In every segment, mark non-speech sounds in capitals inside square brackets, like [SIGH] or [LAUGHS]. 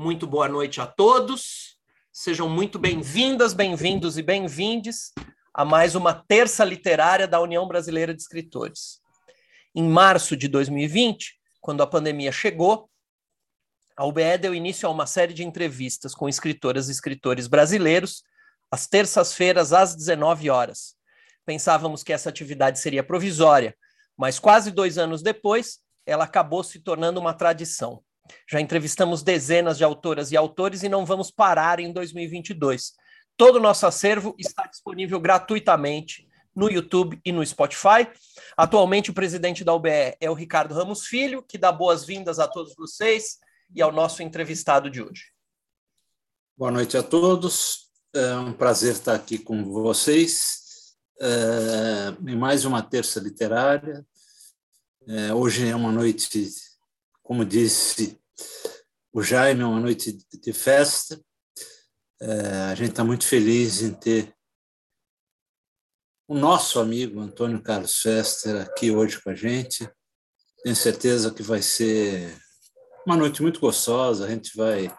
Muito boa noite a todos. Sejam muito bem-vindas, bem-vindos e bem-vindes a mais uma terça literária da União Brasileira de Escritores. Em março de 2020, quando a pandemia chegou, a UBE deu início a uma série de entrevistas com escritoras e escritores brasileiros, às terças-feiras, às 19 horas. Pensávamos que essa atividade seria provisória, mas quase dois anos depois, ela acabou se tornando uma tradição. Já entrevistamos dezenas de autoras e autores e não vamos parar em 2022. Todo o nosso acervo está disponível gratuitamente no YouTube e no Spotify. Atualmente, o presidente da UBE é o Ricardo Ramos Filho, que dá boas-vindas a todos vocês e ao nosso entrevistado de hoje. Boa noite a todos. É um prazer estar aqui com vocês é, em mais uma terça literária. É, hoje é uma noite, como disse o Jaime, é uma noite de festa. É, a gente está muito feliz em ter o nosso amigo Antônio Carlos Fester aqui hoje com a gente. Tenho certeza que vai ser uma noite muito gostosa, a gente vai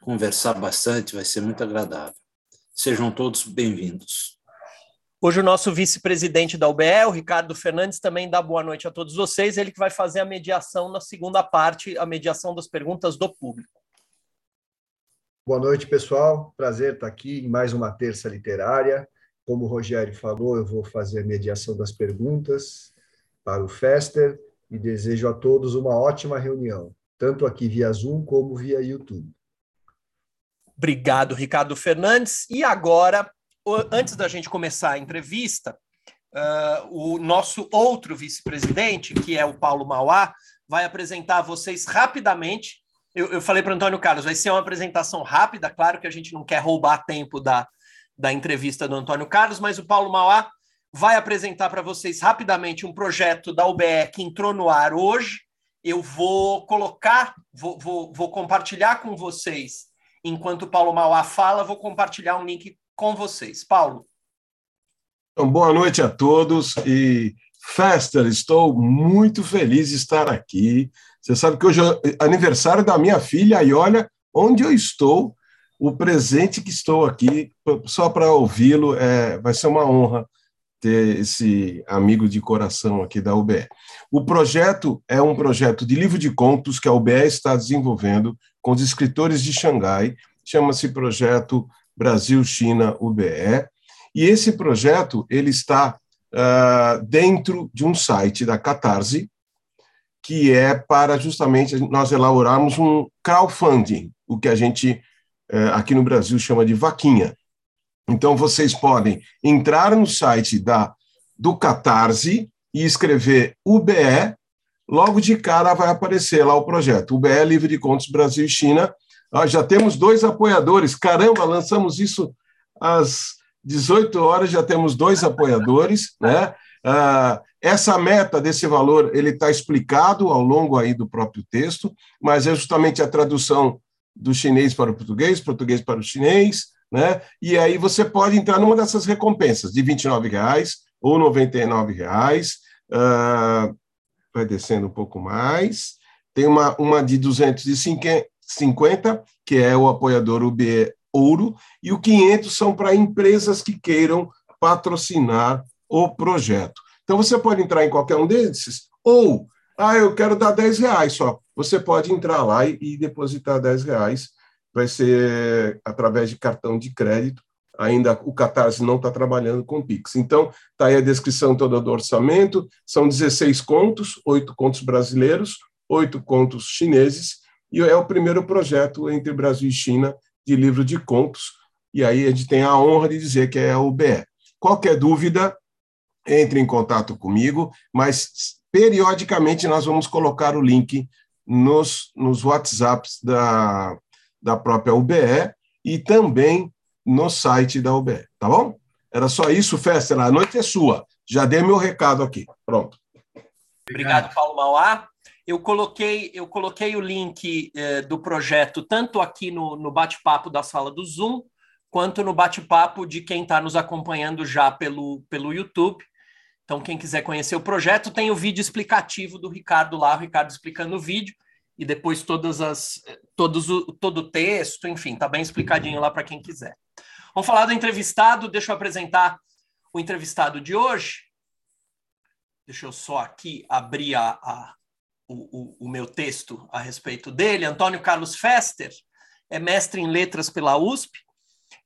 conversar bastante, vai ser muito agradável. Sejam todos bem-vindos. Hoje o nosso vice-presidente da UBE, o Ricardo Fernandes, também dá boa noite a todos vocês. Ele que vai fazer a mediação na segunda parte, a mediação das perguntas do público. Boa noite, pessoal. Prazer estar aqui em mais uma terça literária. Como o Rogério falou, eu vou fazer a mediação das perguntas para o Fester e desejo a todos uma ótima reunião, tanto aqui via Zoom como via YouTube. Obrigado, Ricardo Fernandes. E agora, antes da gente começar a entrevista, uh, o nosso outro vice-presidente, que é o Paulo Mauá, vai apresentar a vocês rapidamente. Eu, eu falei para o Antônio Carlos, vai ser uma apresentação rápida, claro que a gente não quer roubar tempo da, da entrevista do Antônio Carlos, mas o Paulo Mauá vai apresentar para vocês rapidamente um projeto da UBE que entrou no ar hoje. Eu vou colocar, vou, vou, vou compartilhar com vocês, enquanto o Paulo Mauá fala, vou compartilhar um link com vocês. Paulo. Então, boa noite a todos e Fester, estou muito feliz de estar aqui. Você sabe que hoje é aniversário da minha filha e olha onde eu estou, o presente que estou aqui, só para ouvi-lo, é, vai ser uma honra ter esse amigo de coração aqui da UBE. O projeto é um projeto de livro de contos que a UBE está desenvolvendo com os escritores de Xangai, chama-se Projeto Brasil-China UBE, e. Esse projeto ele está uh, dentro de um site da Catarse, que é para justamente nós elaborarmos um crowdfunding, o que a gente uh, aqui no Brasil chama de vaquinha. Então vocês podem entrar no site da do Catarse e escrever UBE, logo de cara vai aparecer lá o projeto UBE Livre de Contos Brasil e China, já temos dois apoiadores. Caramba, lançamos isso às 18 horas, já temos dois apoiadores. Né? Ah, essa meta desse valor ele está explicado ao longo aí do próprio texto, mas é justamente a tradução do chinês para o português, português para o chinês, né? E aí você pode entrar numa dessas recompensas de R$ reais ou R$ reais. Uh, vai descendo um pouco mais. Tem uma, uma de 250, 50, que é o apoiador UB Ouro, e o 500 são para empresas que queiram patrocinar o projeto. Então, você pode entrar em qualquer um desses, ou, ah, eu quero dar 10 reais só. Você pode entrar lá e, e depositar 10 reais, vai ser através de cartão de crédito, ainda o Catarse não está trabalhando com Pix. Então, está aí a descrição toda do orçamento, são 16 contos, oito contos brasileiros, oito contos chineses, e é o primeiro projeto entre Brasil e China de livro de contos, e aí a gente tem a honra de dizer que é a UBE. Qualquer dúvida, entre em contato comigo, mas periodicamente nós vamos colocar o link nos, nos WhatsApps da, da própria UBE e também no site da UBE, tá bom? Era só isso, Festa. A noite é sua. Já dei meu recado aqui. Pronto. Obrigado, Paulo Mauá. Eu coloquei, eu coloquei o link eh, do projeto tanto aqui no, no bate-papo da sala do Zoom, quanto no bate-papo de quem está nos acompanhando já pelo, pelo YouTube. Então, quem quiser conhecer o projeto, tem o vídeo explicativo do Ricardo lá, o Ricardo explicando o vídeo. e depois todas as todos o, todo o texto, enfim, tá bem explicadinho lá para quem quiser. Vamos falar do entrevistado, deixa eu apresentar o entrevistado de hoje. Deixa eu só aqui abrir a, a o, o, o, meu texto a respeito dele. Antônio Carlos Fester é mestre em letras pela USP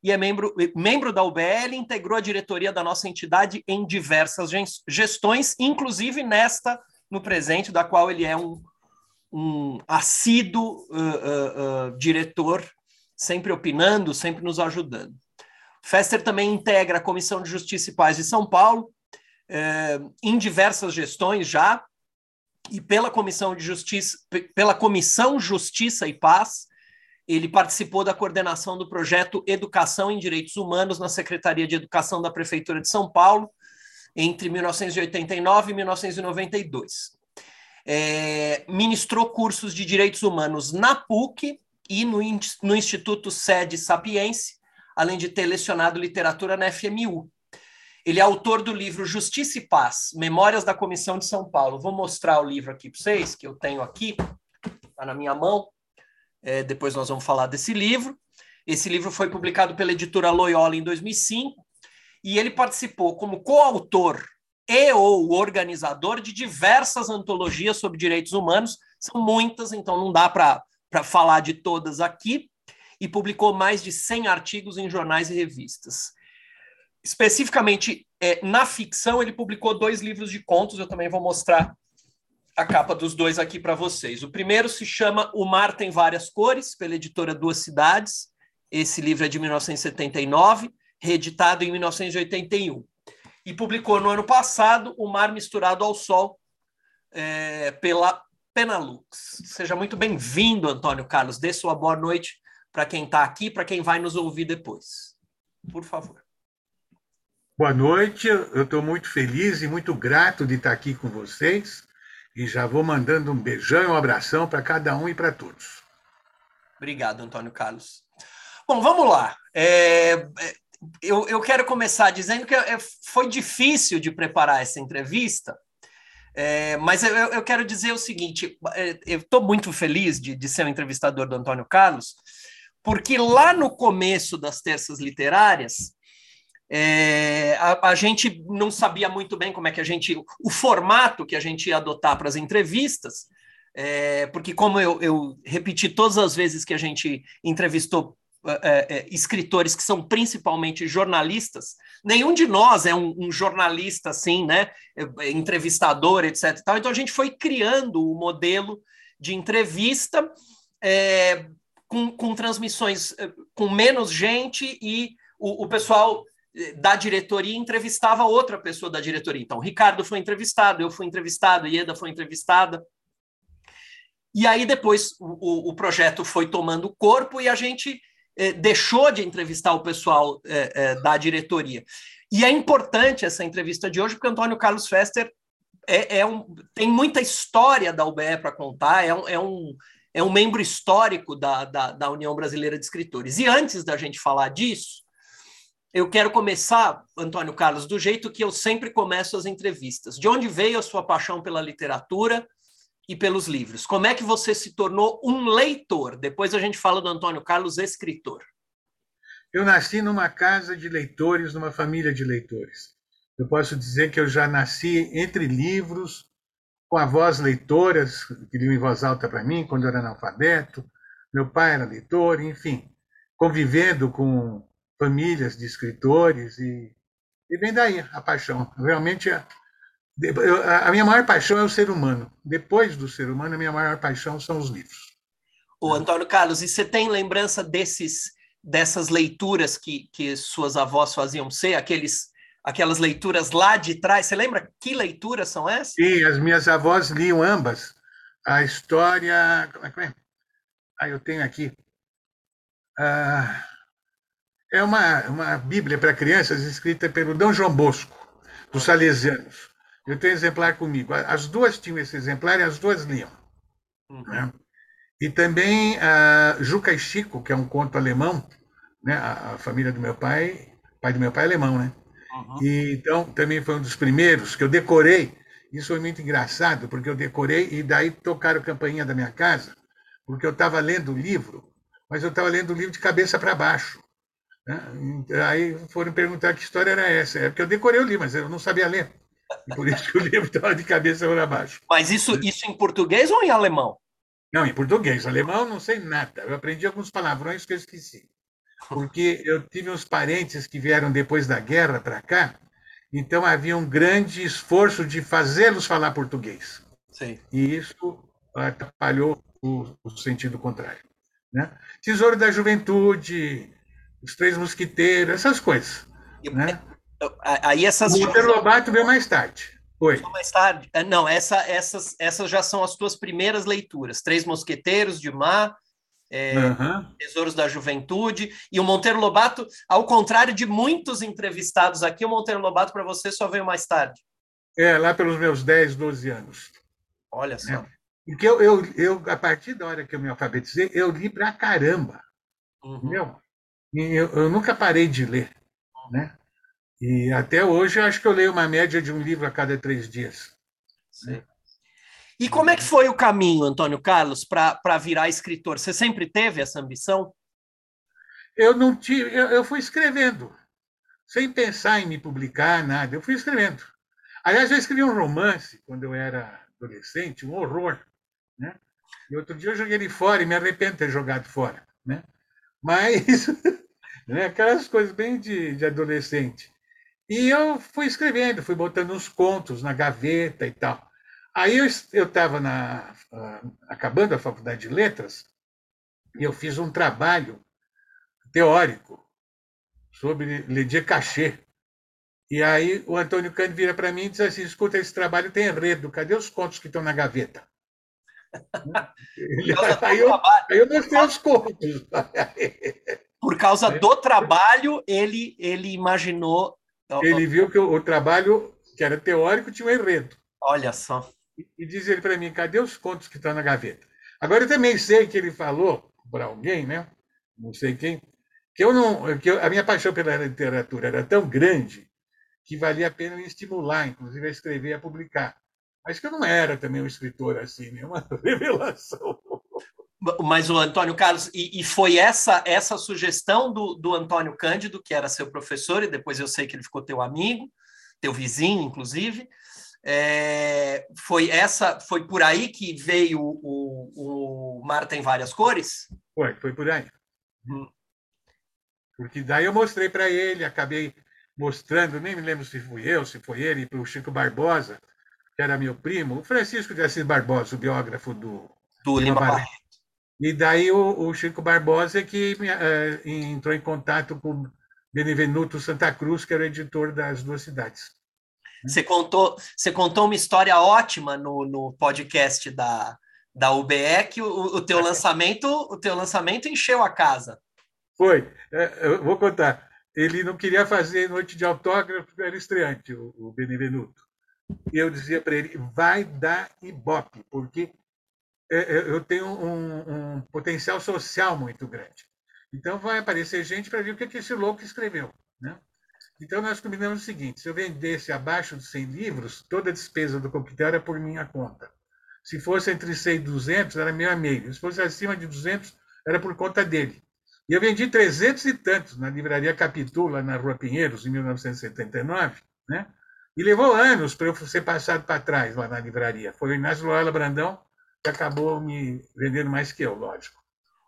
e é membro, membro da UBL, integrou a diretoria da nossa entidade em diversas gestões, inclusive nesta no presente, da qual ele é um, um assíduo uh, uh, uh, diretor, sempre opinando, sempre nos ajudando. Fester também integra a Comissão de Justiça e Paz de São Paulo, eh, em diversas gestões já, e pela Comissão de Justiça, pela Comissão Justiça e Paz, ele participou da coordenação do projeto Educação em Direitos Humanos na Secretaria de Educação da Prefeitura de São Paulo entre 1989 e 1992. É, ministrou cursos de direitos humanos na PUC e no, no Instituto Sede Sapiense, além de ter lecionado literatura na FMU. Ele é autor do livro Justiça e Paz, Memórias da Comissão de São Paulo. Vou mostrar o livro aqui para vocês, que eu tenho aqui, está na minha mão. É, depois nós vamos falar desse livro. Esse livro foi publicado pela editora Loyola em 2005 e ele participou como coautor e ou organizador de diversas antologias sobre direitos humanos. São muitas, então não dá para falar de todas aqui. E publicou mais de 100 artigos em jornais e revistas. Especificamente é, na ficção, ele publicou dois livros de contos. Eu também vou mostrar a capa dos dois aqui para vocês. O primeiro se chama O Mar Tem Várias Cores, pela editora Duas Cidades. Esse livro é de 1979, reeditado em 1981. E publicou no ano passado O Mar Misturado ao Sol, é, pela Penalux. Seja muito bem-vindo, Antônio Carlos. Dê sua boa noite para quem está aqui, para quem vai nos ouvir depois. Por favor. Boa noite, eu estou muito feliz e muito grato de estar aqui com vocês e já vou mandando um beijão e um abração para cada um e para todos. Obrigado, Antônio Carlos. Bom, vamos lá. É, é, eu, eu quero começar dizendo que é, foi difícil de preparar essa entrevista, é, mas eu, eu, quero dizer o seguinte: é, eu estou muito feliz de, de ser o um entrevistador do Antônio Carlos, porque lá no começo das terças literárias, é, a, a, gente não sabia muito bem como é que a gente, o formato que a gente ia adotar para as entrevistas, é, porque como eu, eu, repeti todas as vezes que a gente entrevistou é, é escritores que são principalmente jornalistas, nenhum de nós é um, um jornalista assim, né, é, entrevistador, etc. Tal. Então a gente foi criando o modelo de entrevista é, com, com transmissões com menos gente e o, o pessoal da diretoria entrevistava outra pessoa da diretoria. Então, Ricardo foi entrevistado, eu fui entrevistado, Ieda foi entrevistada. E aí depois o, o projeto foi tomando corpo e a gente eh, deixou de entrevistar o pessoal eh, eh, da diretoria. E é importante essa entrevista de hoje, porque Antônio Carlos Fester é, é um, tem muita história da UBE para contar, é um, é, um, é um membro histórico da, da, da União Brasileira de Escritores. E antes da gente falar disso, eu quero começar, Antônio Carlos, do jeito que eu sempre começo as entrevistas. De onde veio a sua paixão pela literatura e pelos livros? Como é que você se tornou um leitor? Depois a gente fala do Antônio Carlos, escritor. Eu nasci numa casa de leitores, numa família de leitores. Eu posso dizer que eu já nasci entre livros, com avós leitoras, que liam em voz alta para mim quando eu era analfabeto. Meu pai era leitor, enfim, convivendo com famílias de escritores e, e vem daí a paixão. Realmente, a, a minha maior paixão é o ser humano. Depois do ser humano, a minha maior paixão são os livros. O Antônio Carlos, e você tem lembrança desses dessas leituras que, que suas avós faziam ser, aqueles aquelas leituras lá de trás. Você lembra que leituras são essas? Sim, as minhas avós liam ambas. A história. Como é que é? Ah, eu tenho aqui. Ah, é uma, uma Bíblia para crianças escrita pelo D. João Bosco, dos Salesianos. Eu tenho exemplar comigo. As duas tinham esse exemplar e as duas liam. Uhum. Né? E também a Juca e Chico, que é um conto alemão, né? a, a família do meu pai, pai do meu pai é alemão, né? Uhum. E, então, também foi um dos primeiros que eu decorei. Isso foi muito engraçado, porque eu decorei e daí tocaram a campainha da minha casa porque eu estava lendo o livro, mas eu estava lendo o livro de cabeça para baixo. Né? Aí foram perguntar que história era essa. É porque eu decorei o livro, mas eu não sabia ler. E por isso que o livro estava de cabeça para baixo. Mas isso, isso em português ou em alemão? Não, em português. Alemão não sei nada. Eu aprendi alguns palavrões que eu esqueci. Porque eu tive uns parentes que vieram depois da guerra para cá, então havia um grande esforço de fazê-los falar português. Sim. E isso atrapalhou o, o sentido contrário. Né? Tesouro da Juventude, Os Três Mosquiteiros, essas coisas. Né? Aí essas. O Monteiro Lobato veio mais tarde. Oi. Mais tarde. É, não, essa, essas, essas já são as tuas primeiras leituras. Três Mosqueteiros, de Mar, é, uhum. Tesouros da Juventude. E o Monteiro Lobato, ao contrário de muitos entrevistados aqui, o Monteiro Lobato para você só veio mais tarde. É, lá pelos meus 10, 12 anos. Olha só. É. Porque eu, eu, eu, a partir da hora que eu me alfabetizei, eu li pra caramba. Uhum. Entendeu? Eu, eu nunca parei de ler. Né? E até hoje eu acho que eu leio uma média de um livro a cada três dias. Sim. E como é que foi o caminho, Antônio Carlos, para virar escritor? Você sempre teve essa ambição? Eu não tive, eu, eu, fui escrevendo, sem pensar em me publicar, nada. Eu fui escrevendo. Aliás, eu escrevi um romance quando eu era adolescente, um horror. Né? E outro dia eu joguei ele fora e me arrependo de ter jogado fora. Né? Mas, [LAUGHS] né, aquelas coisas bem de, de adolescente. E eu fui escrevendo, fui botando uns contos na gaveta e tal. Aí eu estava acabando a faculdade de letras e eu fiz um trabalho teórico sobre Ledier Cachet. E aí o Antônio Cândido vira para mim e diz assim: escuta, esse trabalho tem enredo, cadê os contos que estão na gaveta? Aí, eu, aí eu mostrei os contos. Por causa [LAUGHS] do trabalho, ele, ele imaginou ele viu que o, o, trabalho, que era teórico, tinha um enredo. Olha só. E, e diz ele para mim: cadê os contos que estão na gaveta? Agora, eu também sei que ele falou para alguém, né? não sei quem, que, eu não, que eu, a minha paixão pela literatura era tão grande que valia a pena me estimular, inclusive, a escrever e a publicar. Mas que eu não era também um escritor assim, nenhuma né? [LAUGHS] revelação. Mas o Antônio Carlos, e, e, foi essa essa sugestão do, do Antônio Cândido, que era seu professor, e depois eu sei que ele ficou teu amigo, teu vizinho, inclusive. É, foi essa, foi por aí que veio o, o Mar tem várias cores? Foi, foi por aí. Hum. Porque daí eu mostrei para ele, acabei mostrando, nem me lembro se fui eu, se foi ele, para o Chico Barbosa, que era meu primo, o Francisco de Assis Barbosa, o biógrafo do, do Lima Barreto. E daí o, o Chico Barbosa que uh, entrou em contato com Benevenuto Santa Cruz, que era o editor das duas cidades. Você contou, você contou uma história ótima no, no podcast da, da UBE que o, o teu lançamento o teu lançamento encheu a casa. Foi, é, eu vou contar. Ele não queria fazer noite de autógrafo, era estreante, o, o Benevenuto. Eu dizia para ele, vai dar ibope, porque é, é, eu tenho um, um, potencial social muito grande. Então vai aparecer gente para ver o que, que esse louco escreveu. Né? Então nós combinamos o seguinte: se eu vendesse abaixo de 100 livros, toda a despesa do coquetel era por minha conta. Se fosse entre 100 e 200, era meio a meio. Se fosse acima de 200, era por conta dele. E eu vendi 300 e tantos na livraria Capitula, na Rua Pinheiros, em 1979, né? E levou anos para eu ser passado para trás lá na livraria. Foi o Inácio Loyola Brandão que acabou me vendendo mais que eu, lógico.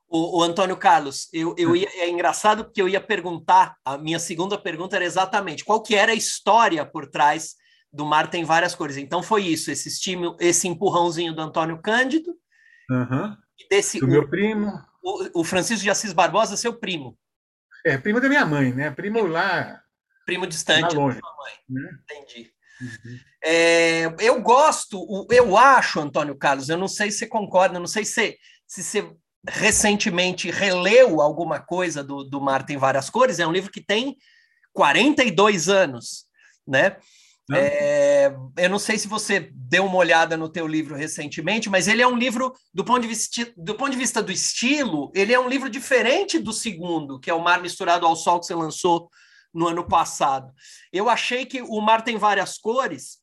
O, o Antônio Carlos, eu, eu ia, é engraçado porque eu ia perguntar, a minha segunda pergunta era exatamente qual que era a história por trás do Mar Tem Várias Cores. Então foi isso, esse estímulo, esse empurrãozinho do Antônio Cândido, uhum. desse, do meu primo. O, o, Francisco de Assis Barbosa, seu primo. É, primo da minha mãe, né? Primo lá. Primo distante da sua mãe. Né? Entendi. Uhum. É, eu gosto, eu acho, Antônio Carlos, eu não sei se você concorda, não sei se, se você recentemente releu alguma coisa do, do Mar Tem Várias Cores, é um livro que tem 42 anos, né? É, eu não sei se você deu uma olhada no teu livro recentemente, mas ele é um livro, do ponto, de vista, do ponto de vista do estilo, ele é um livro diferente do segundo, que é o Mar Misturado ao Sol, que você lançou no ano passado. Eu achei que o mar tem várias cores.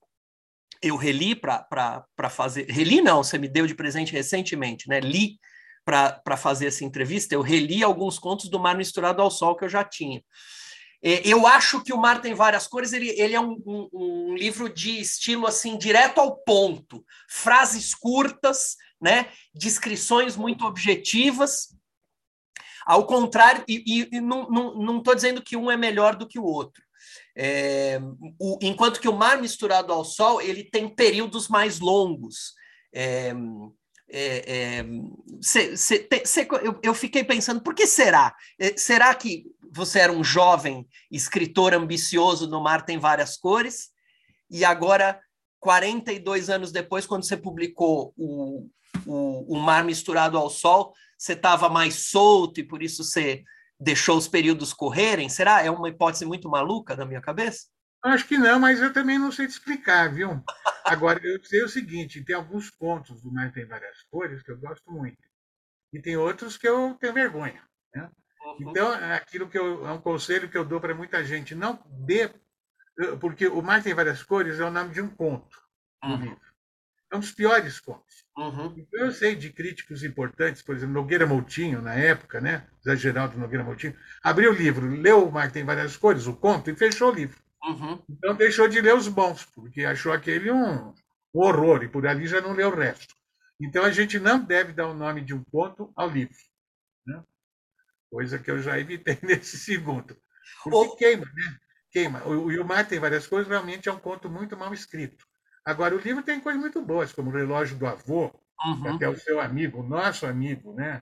Eu reli para fazer. Reli não, você me deu de presente recentemente, né? Li para fazer essa entrevista, eu reli alguns contos do Mar Misturado ao Sol que eu já tinha. É, eu acho que o Mar tem várias cores, ele, ele é um, um, um, livro de estilo assim, direto ao ponto, frases curtas, né? descrições muito objetivas. Ao contrário, e, e, não estou dizendo que um é melhor do que o outro. É, o, enquanto que o Mar Misturado ao Sol ele tem períodos mais longos. É, é, é, cê, cê, cê, eu, eu, fiquei pensando, por que será? É, será que você era um jovem escritor ambicioso no Mar Tem Várias Cores, e agora, 42 anos depois, quando você publicou o, o, o Mar Misturado ao Sol, você estava mais solto e por isso você deixou os períodos correrem? Será? É uma hipótese muito maluca na minha cabeça? Acho que não, mas eu também não sei te explicar, viu? Agora, eu sei o seguinte: tem alguns pontos do Mar Tem Várias Cores que eu gosto muito, e tem outros que eu tenho vergonha. Né? Uhum. Então, é aquilo que eu, é um conselho que eu dou para muita gente: não dê. Porque o Mar Tem Várias Cores é o nome de um conto do uhum. livro. É um dos piores contos. Uhum. Então, eu sei de críticos importantes, por exemplo, Nogueira Moutinho, na época, né? Zé Geraldo Nogueira Moutinho, abriu o livro, leu o Mar Tem Várias Cores, o conto, e fechou o livro. Uhum. Então deixou de ler os bons, porque achou aquele um, horror, e por ali já não leu o resto. Então a gente não deve dar o nome de um conto ao livro. Né? Coisa que eu já evitei [LAUGHS] nesse segundo. Porque queima, né? Queima. O Yumar tem várias coisas, realmente é um conto muito mal escrito. Agora, o livro tem coisas muito boas, como o relógio do avô, uhum. até o seu amigo, o nosso amigo, né?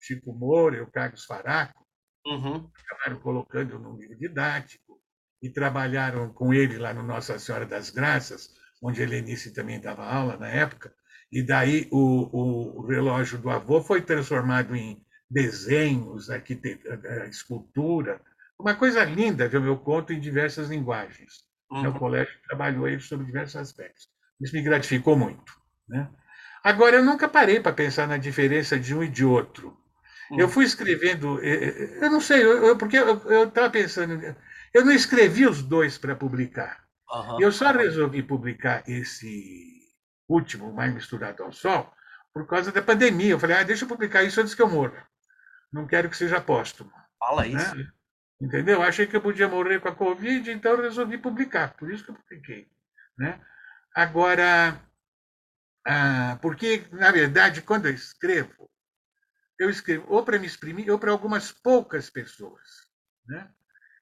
Chico Moura e o Carlos Faraco, uhum. acabaram colocando no livro didático e trabalharam com ele lá no Nossa Senhora das Graças, onde Helenice também dava aula na época, e daí o, o relógio do avô foi transformado em desenhos, arquitetura, escultura, uma coisa linda, que eu conto em diversas linguagens. Uhum. O colégio trabalhou sobre diversos aspectos. Isso me gratificou muito. Né? Agora, eu nunca parei para pensar na diferença de um e de outro. Uhum. Eu fui escrevendo, eu não sei, eu, porque eu estava pensando, eu não escrevi os dois para publicar. Uhum. Eu só resolvi publicar esse último, Mais Misturado ao Sol, por causa da pandemia. Eu falei, ah, deixa eu publicar isso antes que eu morra. Não quero que seja póstumo. Fala né? isso. Né? Entendeu? Achei que eu podia morrer com a Covid, então resolvi publicar. Por isso que eu publiquei. Né? Agora, ah, porque, na verdade, quando eu escrevo, eu escrevo ou para me exprimir ou para algumas poucas pessoas. Né?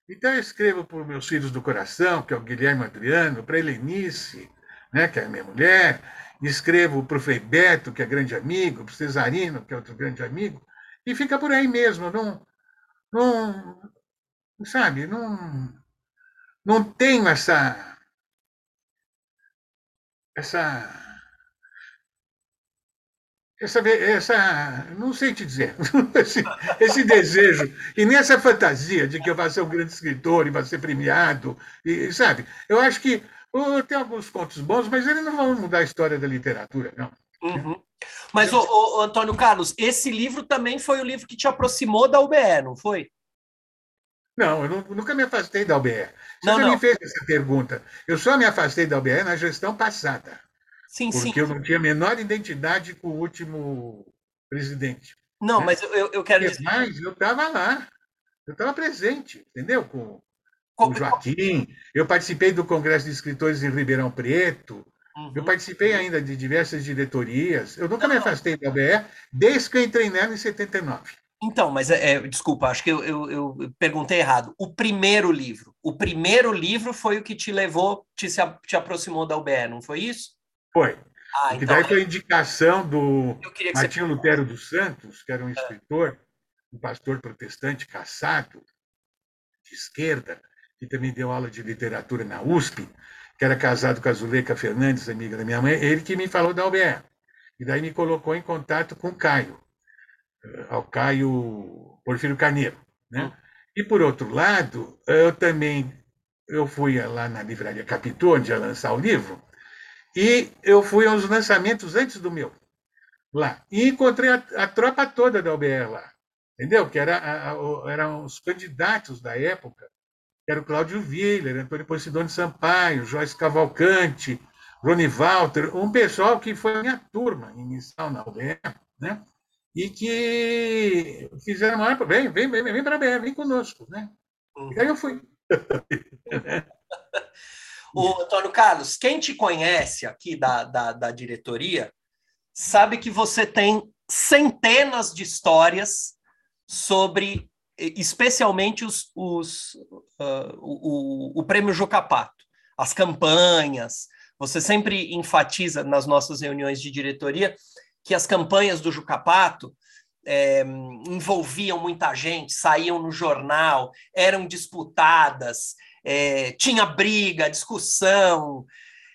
Então, eu escrevo para os meus filhos do coração, que é o Guilherme Adriano, para a Helenice, né, que é a minha mulher, escrevo para o Frei Beto, que é grande amigo, para o Cesarino, que é outro grande amigo, e fica por aí mesmo. Não, não, sabe, não, não tenho essa, essa essa, essa, não sei te dizer, [LAUGHS] esse, esse, desejo e nessa fantasia de que eu vou ser um grande escritor e vou ser premiado, e, sabe? Eu acho que oh, tem alguns contos bons, mas eles não vão mudar a história da literatura, não. Uhum. Mas, ô, Antônio Carlos, esse livro também foi o livro que te aproximou da UBE, não foi? Não, eu nunca me afastei da UBE. Você não, não. me fez essa pergunta. Eu só me afastei da UBE na gestão passada. Sim, porque sim. eu não tinha a menor identidade com o último presidente. Não, né? mas eu, eu quero dizer. Mas eu estava lá, eu estava presente, entendeu? Com, com o Joaquim, eu participei do Congresso de Escritores em Ribeirão Preto, uhum. eu participei ainda de diversas diretorias. Eu nunca não, me afastei da UBE desde que eu entrei nela em 79. Então, mas é, é, desculpa, acho que eu, eu, eu, perguntei errado. O primeiro livro, o primeiro livro foi o que te levou, te, te aproximou da UBE, não foi isso? Foi. Ah, então, daí foi a indicação do Martinho você... Lutero dos Santos, que era um é. escritor, um pastor protestante caçado, de esquerda, que também deu aula de literatura na USP, que era casado com a Zuleika Fernandes, amiga da minha mãe, ele que me falou da UBE. E daí me colocou em contato com o Caio, ao Caio Porfírio Carneiro. Né? Hum. E, por outro lado, eu também eu fui lá na Livraria Capitu, onde ia lançar o livro, e eu fui aos lançamentos antes do meu, lá. E encontrei a, a tropa toda da UBR lá, entendeu? Que era, a, a, eram os candidatos da época, era o Cláudio Viller, Antônio Posidone Sampaio, Joyce Cavalcante, Rony Walter, um pessoal que foi minha turma inicial na UBR, né? E que fizeram uma vem, vem, vem, vem para BR, vem conosco, né? Uhum. E aí eu fui. [LAUGHS] o Antônio Carlos, quem te conhece aqui da, da, da diretoria sabe que você tem centenas de histórias sobre, especialmente os, os uh, o, o, prêmio Jocapato, as campanhas. Você sempre enfatiza nas nossas reuniões de diretoria que as campanhas do Jucapato é, envolviam muita gente, saíam no jornal, eram disputadas, é, tinha briga, discussão.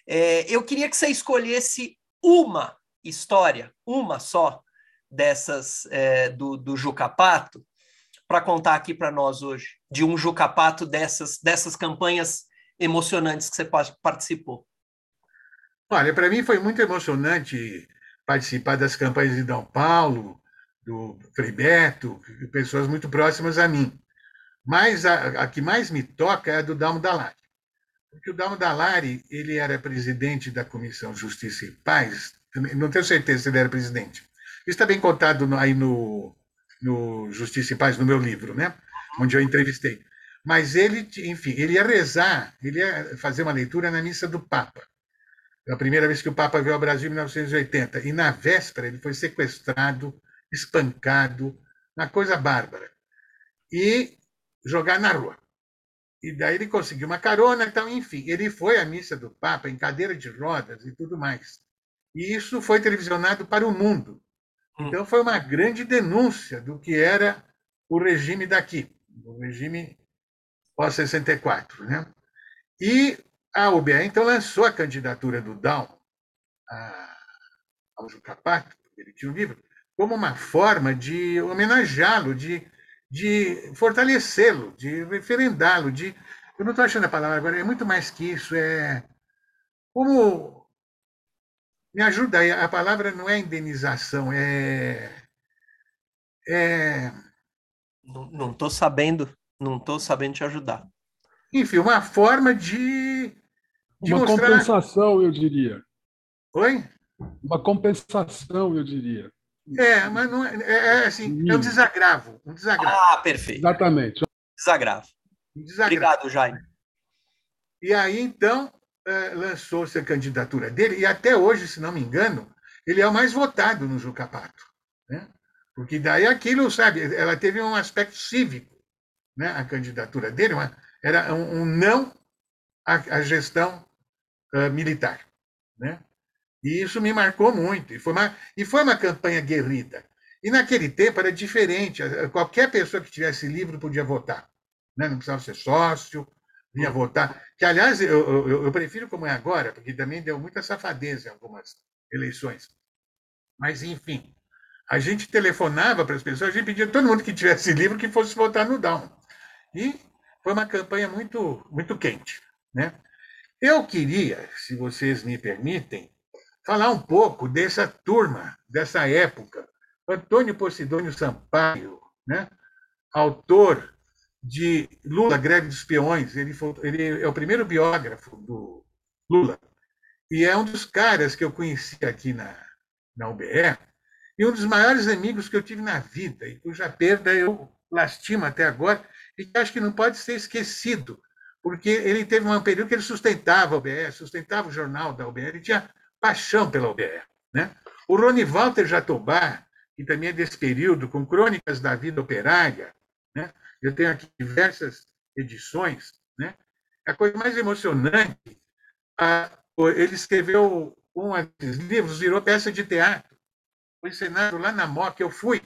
É, eu queria que você escolhesse uma história, uma só, dessas é, do, do Jucapato, para contar aqui para nós hoje, de um Jucapato dessas, dessas campanhas emocionantes que você participou. Olha, para mim foi muito emocionante participar das campanhas de Dom Paulo, do Frei Beto, pessoas muito próximas a mim. Mas a, a que mais me toca é a do Dalmo Dalari. Porque o Dalmo Dalari, ele era presidente da Comissão Justiça e Paz, não tenho certeza se ele era presidente. Isso está bem contado aí no, no Justiça e Paz, no meu livro, né? onde eu entrevistei. Mas ele, enfim, ele ia rezar, ele ia fazer uma leitura na missa do Papa. A primeira vez que o Papa veio ao Brasil em 1980. E na véspera ele foi sequestrado, espancado, uma coisa bárbara. E jogar na rua. E daí ele conseguiu uma carona, então, enfim, ele foi à missa do Papa em cadeira de rodas e tudo mais. E isso foi televisionado para o mundo. Hum. Então foi uma grande denúncia do que era o regime daqui, o regime pós-64. Né? E a UBA, então, lançou a candidatura do Down ao Jucapato, ele tinha um livro, como uma forma de homenageá-lo, de, de fortalecê-lo, de referendá-lo, de... Eu não estou achando a palavra agora, é muito mais que isso, é como... Me ajuda aí, a palavra não é indenização, é... é... Não estou sabendo, não estou sabendo te ajudar. Enfim, uma forma de uma mostrar... compensação, eu diria. Oi? Uma compensação, eu diria. É, mas não é, é, é assim, é um desagravo, um desagravo. Ah, perfeito. Exatamente. Desagravo. Um desagravo. Obrigado, Jaime. E aí, então, é, lançou-se a candidatura dele, e até hoje, se não me engano, ele é o mais votado no Jucapato. Né? Porque daí aquilo, sabe, ela teve um aspecto cívico, né? a candidatura dele, uma, era um, um não à, à gestão uh, militar. Né? E isso me marcou muito. E foi, uma, e foi uma campanha guerrida. E naquele tempo era diferente. Qualquer pessoa que tivesse livro podia votar. Né? Não precisava ser sócio, ia votar. Que, aliás, eu, eu, eu, prefiro como é agora, porque também deu muita safadeza em algumas eleições. Mas, enfim, a gente telefonava para as pessoas, a gente pedia todo mundo que tivesse livro que fosse votar no Down. E foi uma campanha muito, muito quente. Né? Eu queria, se vocês me permitem, falar um pouco dessa turma, dessa época. Antônio Posidônio Sampaio, né? autor de Lula, Greve dos Peões, ele, foi, ele é o primeiro biógrafo do Lula, e é um dos caras que eu conheci aqui na, na UBE, e um dos maiores amigos que eu tive na vida, e cuja perda eu lastimo até agora, e que acho que não pode ser esquecido, porque ele teve um período que ele sustentava a UBR, sustentava o jornal da UBR, ele tinha paixão pela UBR. Né? O Rony Walter Jatobá, que também é desse período, com Crônicas da Vida Operária, né? eu tenho aqui diversas edições, né? a coisa mais emocionante, ele escreveu um desses livros, virou peça de teatro, foi encenado lá na MOC, eu fui,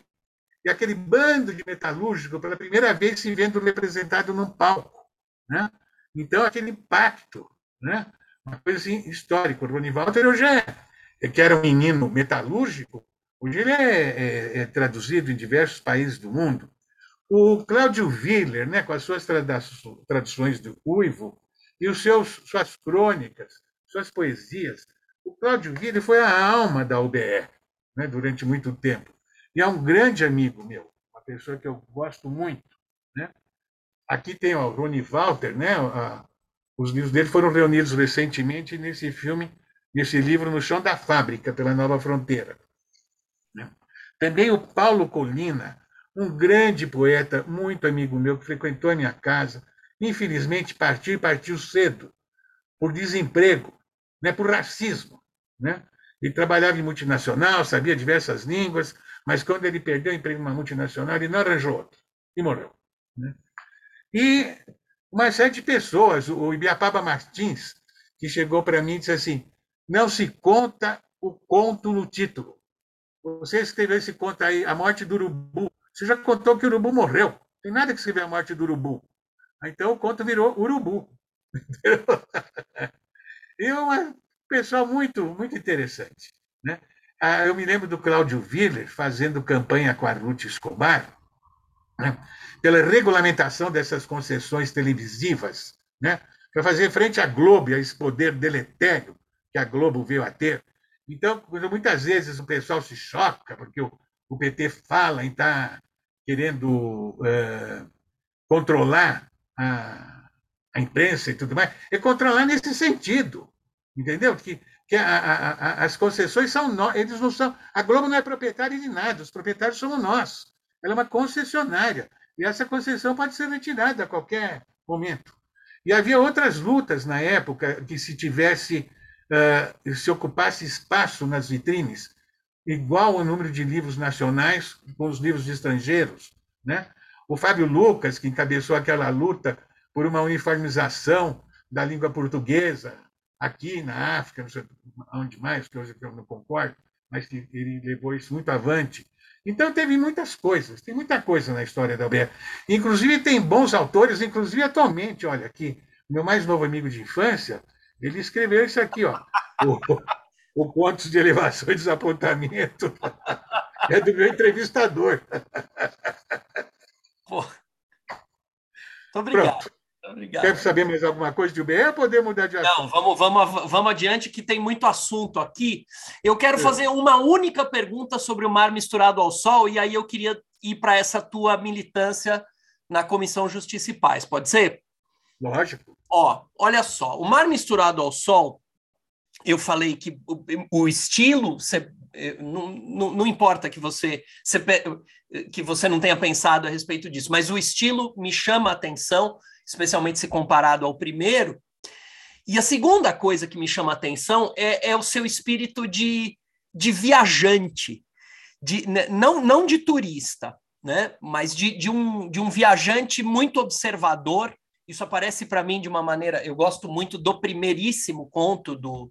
e aquele bando de metalúrgico, pela primeira vez, se vendo representado num palco. Né? Então, aquele impacto, né? uma coisa assim, histórica. O Rony Walter hoje é, que era um menino metalúrgico, hoje ele é, é, é traduzido em diversos países do mundo. O Cláudio Willer, né, com as suas traduções do Uivo e os seus, suas crônicas, suas poesias. O Cláudio Willer foi a alma da UBR né, durante muito tempo. E é um grande amigo meu, uma pessoa que eu gosto muito. Né? Aqui tem o Rony Walter, né? os livros dele foram reunidos recentemente nesse filme, nesse livro No Chão da Fábrica, pela Nova Fronteira. Né? Também o Paulo Colina, um grande poeta, muito amigo meu, que frequentou a minha casa. Infelizmente, partiu e partiu cedo, por desemprego, né, por racismo. Né? Ele trabalhava em multinacional, sabia diversas línguas, mas quando ele perdeu o emprego em uma multinacional, ele não arranjou outro e morreu. Né? E uma série de pessoas, o Ibiapaba Martins, que chegou para mim e disse assim: não se conta o conto no título. Você escreveu esse conto aí, A Morte do Urubu. Você já contou que o urubu morreu. Tem nada que escrever a morte do urubu. Então o conto virou urubu. [LAUGHS] e é uma pessoa muito, muito interessante. Né? Ah, eu me lembro do Cláudio Willer fazendo campanha com a Ruth Escobar né? pela regulamentação dessas concessões televisivas, né? para fazer frente à Globo a esse poder deletério que a Globo veio a ter. Então, muitas vezes o pessoal se choca porque o, PT fala em estar tá querendo é, controlar a, a, imprensa e tudo mais, é controlar nesse sentido, entendeu? Que, que a, a, as concessões são nós, eles não são. A Globo não é proprietária de nada, os proprietários somos nós. Ela é uma concessionária e essa concessão pode ser retirada a qualquer momento. E havia outras lutas na época que se tivesse uh, se ocupasse espaço nas vitrines igual ao número de livros nacionais com os livros estrangeiros. Né? O Fábio Lucas, que encabeçou aquela luta por uma uniformização da língua portuguesa aqui na África, não sei onde mais, que hoje eu não concordo, mas que ele levou isso muito avante. Então teve muitas coisas, tem muita coisa na história da UBE. Inclusive tem bons autores, inclusive atualmente, olha aqui, meu mais novo amigo de infância, ele escreveu isso aqui, ó. o Pontos de Elevação e Desapontamento é do meu entrevistador. Pô. Muito obrigado. Pronto. Obrigado. Quer saber mais alguma coisa de UBE ou poder mudar de assunto? Não, vamos, vamos, vamos adiante, que tem muito assunto aqui. Eu quero é. fazer uma única pergunta sobre o mar misturado ao sol, e aí eu queria ir para essa tua militância na Comissão Justiça e Paz. Pode ser? Lógico. Ó, olha só, o mar misturado ao sol eu falei que o, o estilo você, eh, não, não, não, importa que você, você, que você não tenha pensado a respeito disso, mas o estilo me chama a atenção, especialmente se comparado ao primeiro. E a segunda coisa que me chama a atenção é, é o seu espírito de, de viajante, de, né, não, não de turista, né, mas de, de, um, de um viajante muito observador. Isso aparece para mim de uma maneira. Eu gosto muito do primeiríssimo conto do,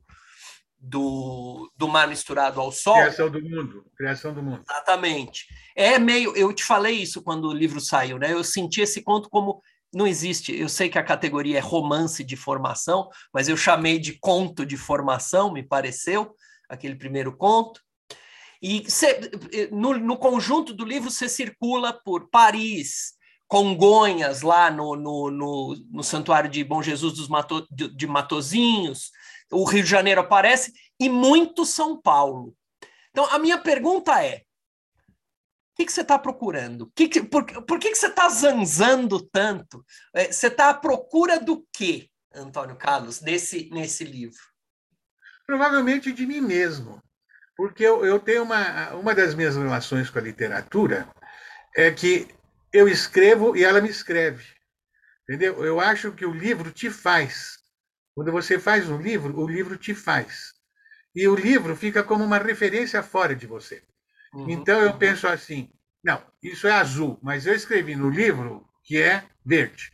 do, do mar misturado ao sol. Criação do mundo. Criação do mundo. Exatamente. É meio. Eu te falei isso quando o livro saiu, né? Eu senti esse conto como. Não existe, eu sei que a categoria é romance de formação, mas eu chamei de conto de formação, me pareceu, aquele primeiro conto. E cê, no, no conjunto do livro você circula por Paris, Congonhas, lá no, no, no, no Santuário de Bom Jesus dos Mato, de, de Matozinhos, o Rio de Janeiro aparece e muito São Paulo. Então, a minha pergunta é: que, que você está procurando? Que que, por, por que, que você está zanzando tanto? É, você está à procura do quê, Antônio Carlos, nesse, nesse livro? Provavelmente de mim mesmo. Porque eu, eu tenho uma, uma das minhas relações com a literatura é que eu escrevo e ela me escreve. Entendeu? Eu acho que o livro te faz. Quando você faz um livro, o livro te faz. E o livro fica como uma referência fora de você. Uhum. Então eu penso assim: não, isso é azul, mas eu escrevi no livro que é verde.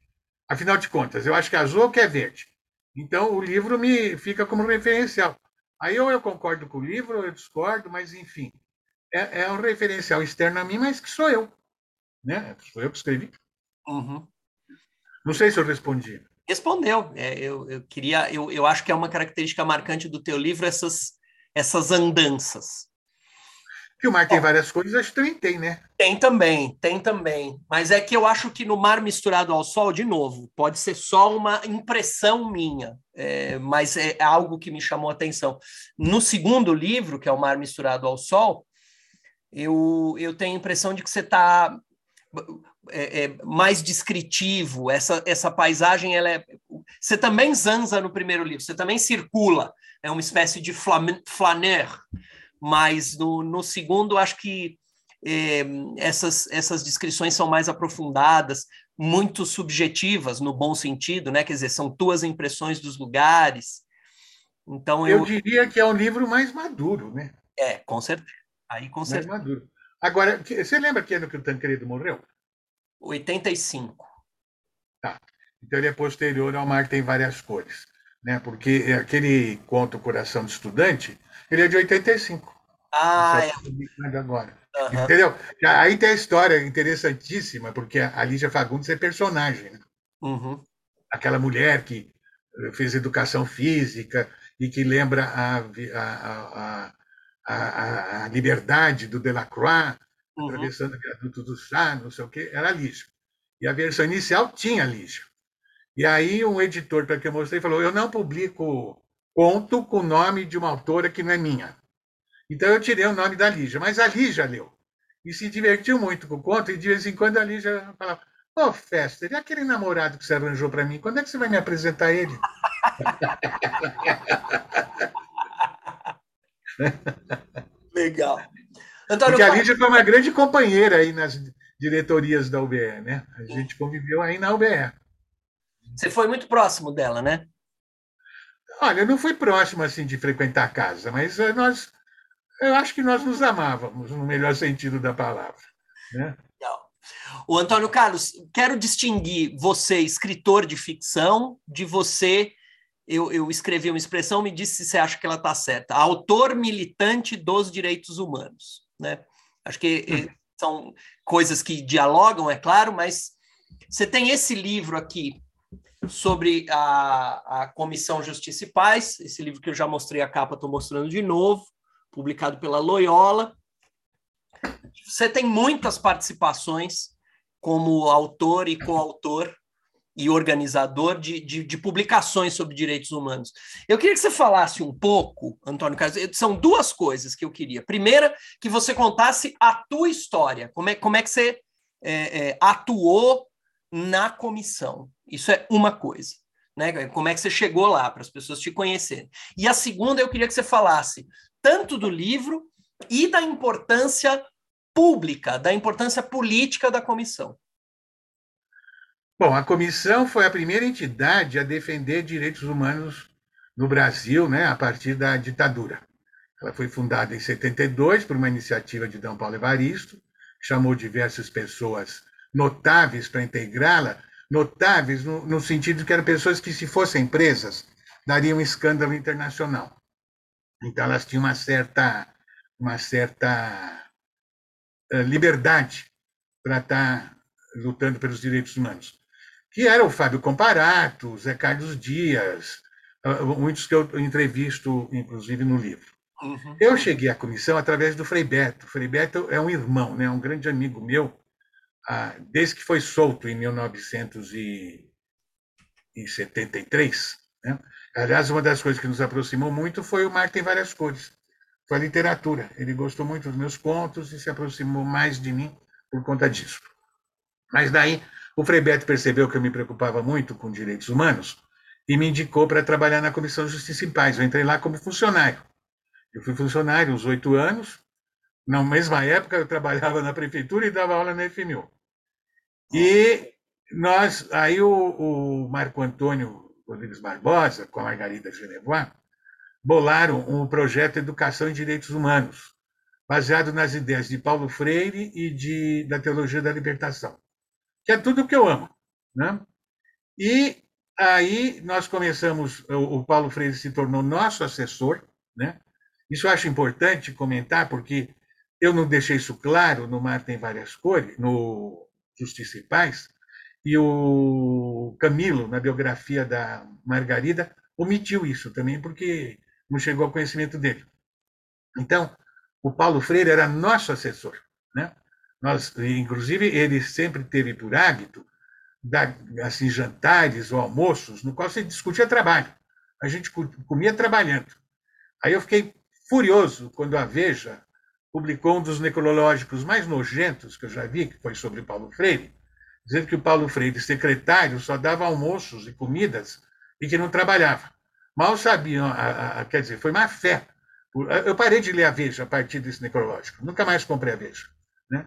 Afinal de contas, eu acho que é azul ou que é verde. Então o livro me fica como referencial. Aí ou eu concordo com o livro, ou eu discordo, mas enfim. É, é um referencial externo a mim, mas que sou eu. Né? Sou eu que escrevi. Uhum. Não sei se eu respondi. Respondeu. É, eu, eu queria, eu, eu acho que é uma característica marcante do teu livro essas, essas andanças. Que o mar tem várias coisas, acho que também tem, né? Tem também, tem também. Mas é que eu acho que no mar misturado ao sol, de novo, pode ser só uma impressão minha, é, mas é algo que me chamou a atenção. No segundo livro, que é o Mar Misturado ao Sol, eu, eu tenho a impressão de que você está é, é, mais descritivo, essa, essa paisagem, ela é... Você também zanza no primeiro livro, você também circula, é uma espécie de flaneur, mas no, no segundo acho que eh, essas, essas descrições são mais aprofundadas, muito subjetivas, no bom sentido, né? Quer dizer, são tuas impressões dos lugares. Então eu, eu diria que é um livro mais maduro, né? É, com certeza. Aí com certeza. Mais maduro. Agora, você lembra que ano que o Tancredo morreu? 85. Tá. Então ele é posterior ao Mar Tem Várias Cores. Né? Porque aquele conto Coração de Estudante, ele é de 85. Ah, é. Agora. Uhum. Entendeu? Aí tem a história interessantíssima, porque a Lígia Fagundes é personagem. Né? Uhum. Aquela mulher que fez educação física e que lembra a, a, a, a liberdade do Delacroix, uhum. atravessando o viaduto do chá, não sei o quê, era a Lígia. E a versão inicial tinha a Lígia. E aí um editor para que eu mostrei falou: eu não publico conto com o nome de uma autora que não é minha. Então eu tirei o nome da Lígia, mas a Lígia leu. E se divertiu muito com o conto, e de vez em quando a Lígia falava: Ô, oh, Fester, e aquele namorado que você arranjou para mim? Quando é que você vai me apresentar ele? Legal. Antônio, Porque a Lígia foi uma grande companheira aí nas diretorias da UBE, né? A gente conviveu aí na UBE. Você foi muito próximo dela, né? Olha, eu não fui próximo assim de frequentar a casa, mas eh, nós, eu acho que nós nos amávamos no melhor sentido da palavra, né? Legal. O Antônio Carlos, quero distinguir você, escritor de ficção, de você. Eu, eu escrevi uma expressão, me disse se você acha que ela está certa. Autor militante dos direitos humanos. Né? Acho que hum. são coisas que dialogam, é claro, mas você tem esse livro aqui, sobre a, a Comissão Justiça e Paz, esse livro que eu já mostrei a capa, estou mostrando de novo, publicado pela Loyola. Você tem muitas participações como autor e coautor e organizador de, de, de, publicações sobre direitos humanos. Eu queria que você falasse um pouco, Antônio Carlos, são duas coisas que eu queria. Primeira, que você contasse a tua história, como é, como é que você é, é, atuou na comissão. Isso é uma coisa. Né? Como é que você chegou lá para as pessoas te conhecerem? E a segunda, eu queria que você falasse tanto do livro e da importância pública, da importância política da comissão. Bom, a comissão foi a primeira entidade a defender direitos humanos no Brasil, né, a partir da ditadura. Ela foi fundada em 72 por uma iniciativa de D. Paulo Evaristo, chamou diversas pessoas notáveis para integrá-la, notáveis no, no, sentido que eram pessoas que, se fossem presas, dariam um escândalo internacional. Então, elas tinham uma certa, uma certa uh, liberdade para estar tá lutando pelos direitos humanos. Que era o Fábio Comparato, o Zé Carlos Dias, uh, muitos que eu entrevisto, inclusive, no livro. Uhum. Eu cheguei à comissão através do Frei Beto. O Frei Beto é um irmão, né, um grande amigo meu, desde que foi solto em 1973. Né? Aliás, uma das coisas que nos aproximou muito foi o Mar tem várias cores. Foi a literatura. Ele gostou muito dos meus contos e se aproximou mais de mim por conta disso. Mas daí o Frei Beto percebeu que eu me preocupava muito com direitos humanos e me indicou para trabalhar na Comissão de Justiça e Paz. Eu entrei lá como funcionário. Eu fui funcionário uns oito anos. Na mesma época, eu trabalhava na prefeitura e dava aula na FMU. E nós, aí o, o Marco Antônio Rodrigues Barbosa, com a Margarida Genevois, bolaram um projeto Educação em Direitos Humanos, baseado nas ideias de Paulo Freire e de, da Teologia da Libertação, que é tudo o que eu amo. Né? E aí nós começamos, o, o Paulo Freire se tornou nosso assessor, né? Isso eu acho importante comentar, porque eu não deixei isso claro no Mar Tem Várias Cores, no Justiça e Paz, e o Camilo, na biografia da Margarida, omitiu isso também, porque não chegou ao conhecimento dele. Então, o Paulo Freire era nosso assessor. Né? Nós, inclusive, ele sempre teve por hábito dar assim, jantares ou almoços no qual se discutia trabalho. A gente comia trabalhando. Aí eu fiquei furioso quando a Veja publicou um dos necrológicos mais nojentos que eu já vi, que foi sobre Paulo Freire, dizendo que o Paulo Freire, secretário, só dava almoços e comidas e que não trabalhava. Mal sabiam, a, a, quer dizer, foi má fé. Eu parei de ler a Veja a partir desse necrológico, nunca mais comprei a Veja. né?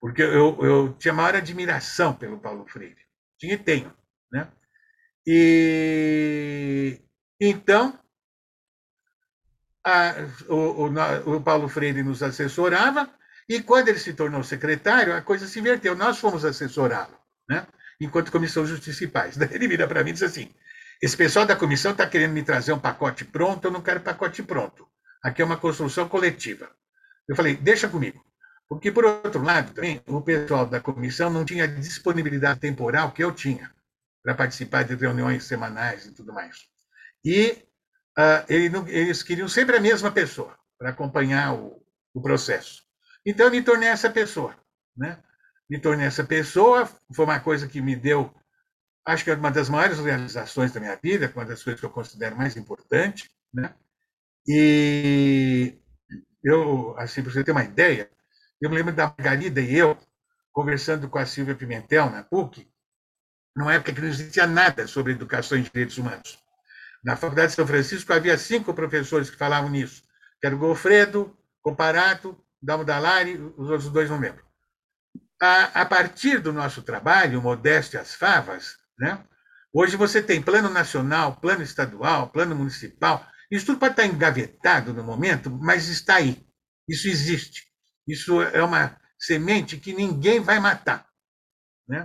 Porque eu, eu tinha maior admiração pelo Paulo Freire. Tinha e tenho, né? E então a, o, o, o Paulo Freire nos assessorava e quando ele se tornou secretário, a coisa se inverteu. Nós fomos assessorá-lo, né? enquanto Comissão Justiça. Daí [LAUGHS] ele vira para mim e diz assim: esse pessoal da comissão está querendo me trazer um pacote pronto, eu não quero pacote pronto. Aqui é uma construção coletiva. Eu falei, deixa comigo. Porque, por outro lado, também, o pessoal da comissão não tinha disponibilidade temporal que eu tinha para participar de reuniões semanais e tudo mais. E não, eles queriam sempre a mesma pessoa para acompanhar o, o processo. Então, eu me tornei essa pessoa. Né? Me tornei essa pessoa, foi uma coisa que me deu acho que é uma das maiores realizações da minha vida, uma das coisas que eu considero mais importante, né? E eu, assim, para você ter uma ideia, eu me lembro da Margarida e eu conversando com a Silvia Pimentel na PUC, numa época que não existia nada sobre educação e direitos humanos. Na Faculdade de São Francisco havia cinco professores que falavam nisso, que era o Golfredo, Comparato, Dalmo Dalari, os outros dois não lembro. A, a partir do nosso trabalho, Modéstia as Favas, né? Hoje você tem plano nacional, plano estadual, plano municipal. Isso tudo pode estar engavetado no momento, mas está aí. Isso existe. Isso é uma semente que ninguém vai matar. Né?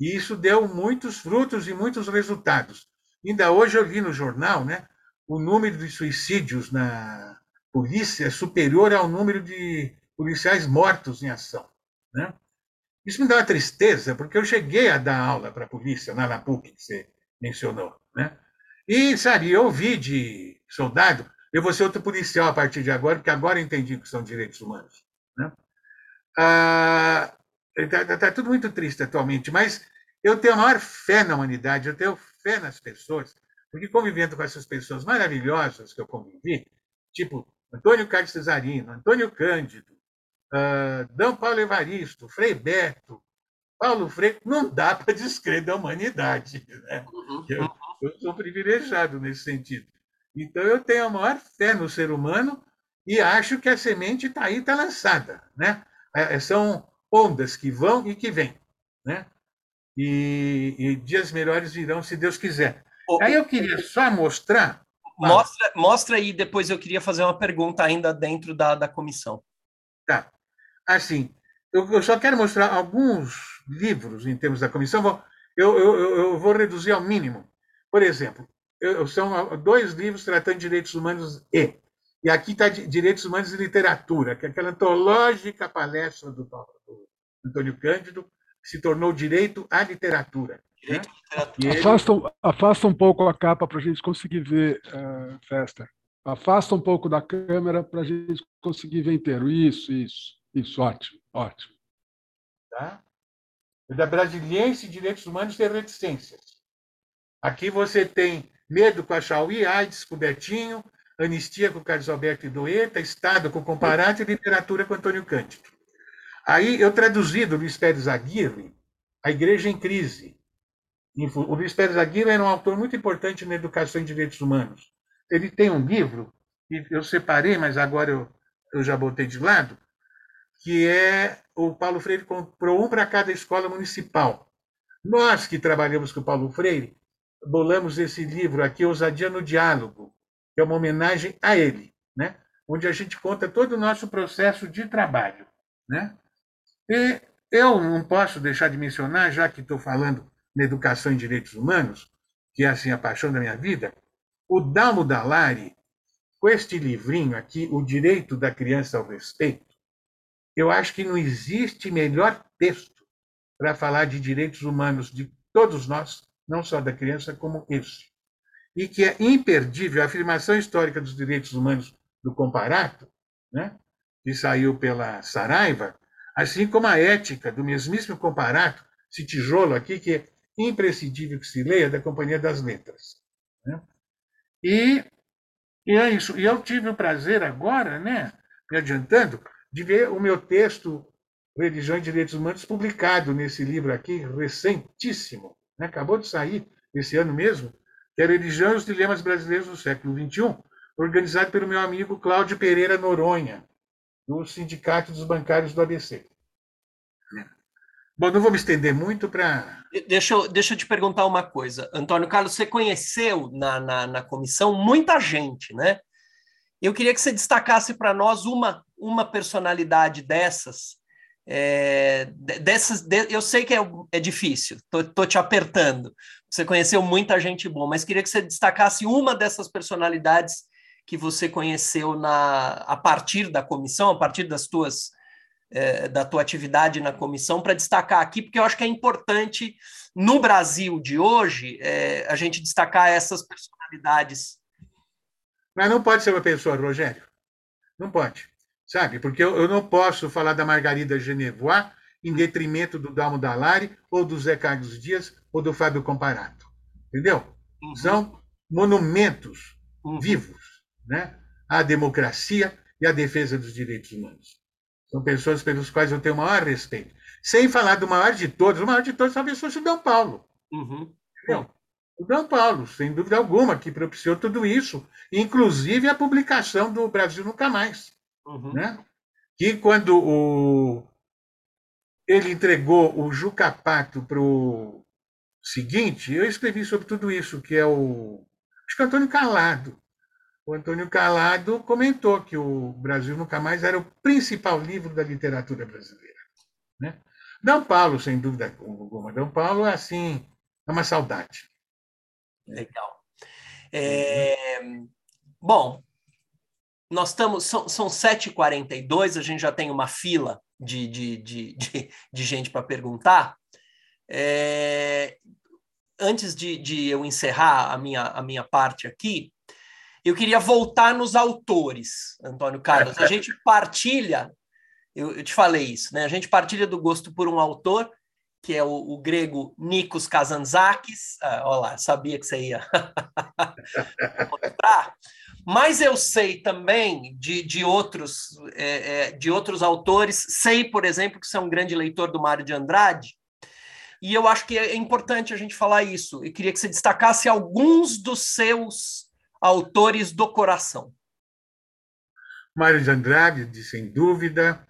E isso deu muitos frutos e muitos resultados. Ainda hoje eu li no jornal né, o número de suicídios na polícia é superior ao número de policiais mortos em ação. Né? Isso me dá uma tristeza, porque eu cheguei a dar aula para a polícia, na PUC, que você mencionou. Né? E, sabe, eu ouvi de soldado, eu vou ser outro policial a partir de agora, porque agora eu entendi que são direitos humanos. Né? Ah, Está tá, tá tudo muito triste atualmente, mas eu tenho a maior fé na humanidade, eu tenho fé nas pessoas, porque convivendo com essas pessoas maravilhosas que eu convivi, tipo Antônio Carlos Cesarino, Antônio Cândido, uh, D. Paulo Evaristo, Frei Beto, Paulo Freire, não dá para descrever da humanidade. Né? Uhum. Eu, eu sou privilegiado nesse sentido. Então, eu tenho a maior fé no ser humano e acho que a semente está aí, está lançada. Né? É, são ondas que vão e que vêm. Né? E, e dias melhores virão, se Deus quiser. Aí eu queria só mostrar. Mostra, mostra aí, depois eu queria fazer uma pergunta ainda dentro da, da comissão. Tá assim, eu, eu só quero mostrar alguns livros em termos da comissão, eu, eu, eu vou reduzir ao mínimo. Por exemplo, eu, são dois livros tratando de direitos humanos e. E aqui está Direitos Humanos e Literatura, que é aquela antológica palestra do, do Antônio Cândido, se tornou Direito à Literatura. Né? Ele... Afasta, afasta, um pouco a capa para a gente conseguir ver, uh, Festa. Afasta um pouco da câmera para a gente conseguir ver inteiro. Isso, isso. Isso, ótimo, ótimo. Tá? Da Brasiliense Direitos Humanos e Reticências. Aqui você tem Medo com a Chauí, AIDS com Betinho, Anistia com Carlos Alberto e Doeta, Estado com Comparado e Literatura com Antônio Cândido. Aí eu traduzi do Luiz Pérez Aguirre, A Igreja em Crise. O Luiz Pérez Aguirre era um autor muito importante na educação em direitos humanos. Ele tem um livro, que eu separei, mas agora eu, eu já botei de lado, que é o Paulo Freire comprou um para cada escola municipal. Nós que trabalhamos com o Paulo Freire, bolamos esse livro aqui, Ousadia no Diálogo, que é uma homenagem a ele, né? onde a gente conta todo o nosso processo de trabalho. Né? E eu não posso deixar de mencionar, já que estou falando na educação em direitos humanos, que é assim a paixão da minha vida, o Dalmo Dallari, com este livrinho aqui, O Direito da Criança ao Respeito, eu acho que não existe melhor texto para falar de direitos humanos de todos nós, não só da criança, como esse. E que é imperdível a afirmação histórica dos direitos humanos do Comparato, né, que saiu pela Saraiva, assim como a ética do mesmíssimo Comparato, esse tijolo aqui, que é imprescindível que se leia, da Companhia das Letras. Né? E, e é isso. E eu tive o prazer agora, né, me adiantando, de ver o meu texto Religião e Direitos Humanos publicado nesse livro aqui, recentíssimo, né? acabou de sair esse ano mesmo, que é Religião e os Dilemas Brasileiros do Século XXI, organizado pelo meu amigo Cláudio Pereira Noronha, do Sindicato dos Bancários do ABC. Bom, não vou me estender muito para. Deixa eu, deixa eu te perguntar uma coisa. Antônio Carlos, você conheceu na, na, na comissão muita gente, né? Eu queria que você destacasse para nós uma, uma personalidade dessas. É, dessas de, eu sei que é, é difícil, tô, tô te apertando. Você conheceu muita gente boa, mas queria que você destacasse uma dessas personalidades que você conheceu na, a partir da comissão, a partir das tuas é, da tua atividade na comissão para destacar aqui, porque eu acho que é importante no Brasil de hoje é, a gente destacar essas personalidades. Mas não pode ser uma pessoa, Rogério. Não pode. Sabe? Porque eu, eu não posso falar da Margarida Genevois em detrimento do Dalmo Dallari, ou do Zé Carlos Dias, ou do Fábio Comparato. Entendeu? Uhum. São monumentos uhum. vivos né? à democracia e à defesa dos direitos humanos. São pessoas pelas quais eu tenho o maior respeito. Sem falar do maior de todos, o maior de todos talvez fosse o Dom Paulo. Uhum. O Dom Paulo, sem dúvida alguma, que propiciou tudo isso, inclusive a publicação do Brasil Nunca Mais. Uhum. Né? Que quando o... ele entregou o Juca Pato para o seguinte, eu escrevi sobre tudo isso, que é o. Acho que é Antônio Calado o Antônio Calado comentou que o Brasil Nunca Mais era o principal livro da literatura brasileira. Né? Dom Paulo, sem dúvida alguma. Dom Paulo, é assim, é uma saudade. Legal. É, bom, nós estamos. São, são 7h42, a gente já tem uma fila de, de, de, de, de gente para perguntar. É, antes de, de eu encerrar a minha, a minha parte aqui, eu queria voltar nos autores, Antônio Carlos. A gente [LAUGHS] partilha, eu, eu te falei isso, né? A gente partilha do gosto por um autor, que é o, o grego Nikos Kazantzakis. Ah, olha lá, sabia que você ia [LAUGHS] mostrar. Mas eu sei também de, de, outros, é, é, de outros autores. Sei, por exemplo, que você é um grande leitor do Mário de Andrade. E eu acho que é importante a gente falar isso. Eu queria que você destacasse alguns dos seus autores do coração? Mário de Andrade, sem dúvida,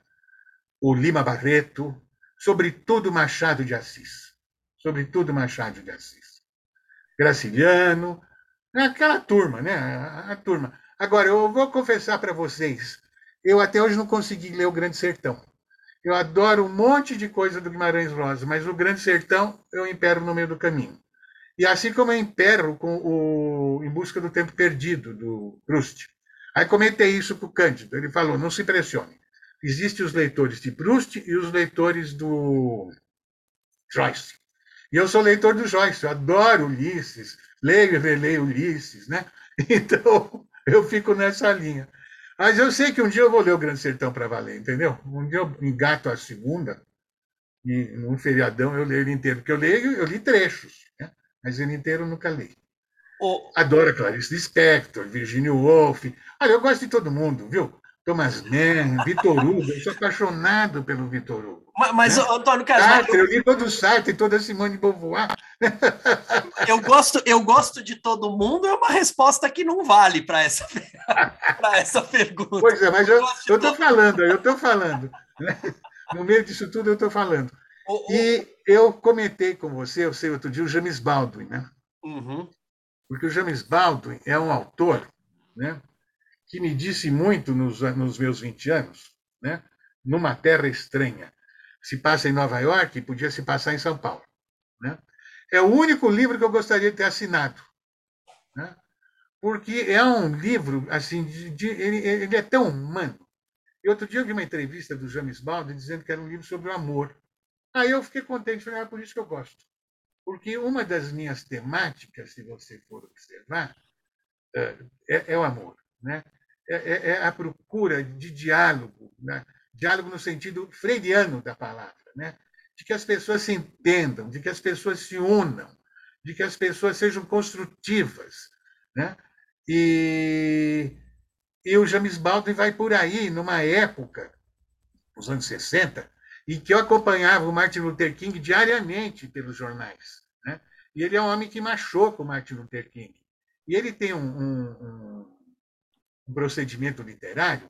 o Lima Barreto, sobretudo Machado de Assis. Sobretudo Machado de Assis. Graciliano, aquela turma, né? A, a turma. Agora, eu vou confessar para vocês, eu até hoje não consegui ler o Grande Sertão. Eu adoro um monte de coisa do Guimarães Rosa, mas o Grande Sertão eu impero no meio do caminho. E assim como eu impero com o Em Busca do Tempo Perdido, do Proust. Aí comentei isso com o Cândido. Ele falou: não se impressione. Existem os leitores de Proust e os leitores do Joyce. E eu sou leitor do Joyce, eu adoro Ulisses, leio e releio Ulisses, né? [LAUGHS] Então, eu fico nessa linha. Mas eu sei que um dia eu vou ler o Grande Sertão para valer, entendeu? Um dia eu engato a segunda, e num feriadão eu leio ele inteiro, porque eu leio, eu li trechos mas ele inteiro nunca li. O... Adoro Clarice Lispector, Virginia Woolf. Olha, eu gosto de todo mundo, viu? Thomas Mann, Vitor Hugo, eu sou apaixonado pelo Vitor Hugo. Mas, mas né? Antônio Casal. Sartre, eu li todo o Sartre, toda a Simone de Beauvoir. [LAUGHS] Eu gosto, eu gosto de todo mundo, é uma resposta que não vale para essa, [LAUGHS] essa pergunta. Pois é, mas eu estou falando, eu estou falando. Né? [LAUGHS] No meio disso tudo, eu estou falando. E eu comentei com você, eu sei, outro dia, o James Baldwin, né? Uhum. Porque o James Baldwin é um autor né, que me disse muito nos, nos meus 20 anos, né? Numa terra estranha. Se passa em Nova York, podia se passar em São Paulo. Né? É o único livro que eu gostaria de ter assinado. Né? Porque é um livro, assim, de, de, ele, ele é tão humano. E outro dia eu vi uma entrevista do James Baldwin dizendo que era um livro sobre o amor. Aí eu fiquei contente, falei, ah, por isso que eu gosto. Porque uma das minhas temáticas, se você for observar, é, é, é o amor. Né? É, é, é, a procura de diálogo, né? diálogo no sentido freudiano da palavra, né? de que as pessoas se entendam, de que as pessoas se unam, de que as pessoas sejam construtivas. Né? E, e o James Baldwin vai por aí, numa época, nos anos 60, e que eu acompanhava o Martin Luther King diariamente pelos jornais. Né? E ele é um homem que machou com o Martin Luther King. E ele tem um, um, um procedimento literário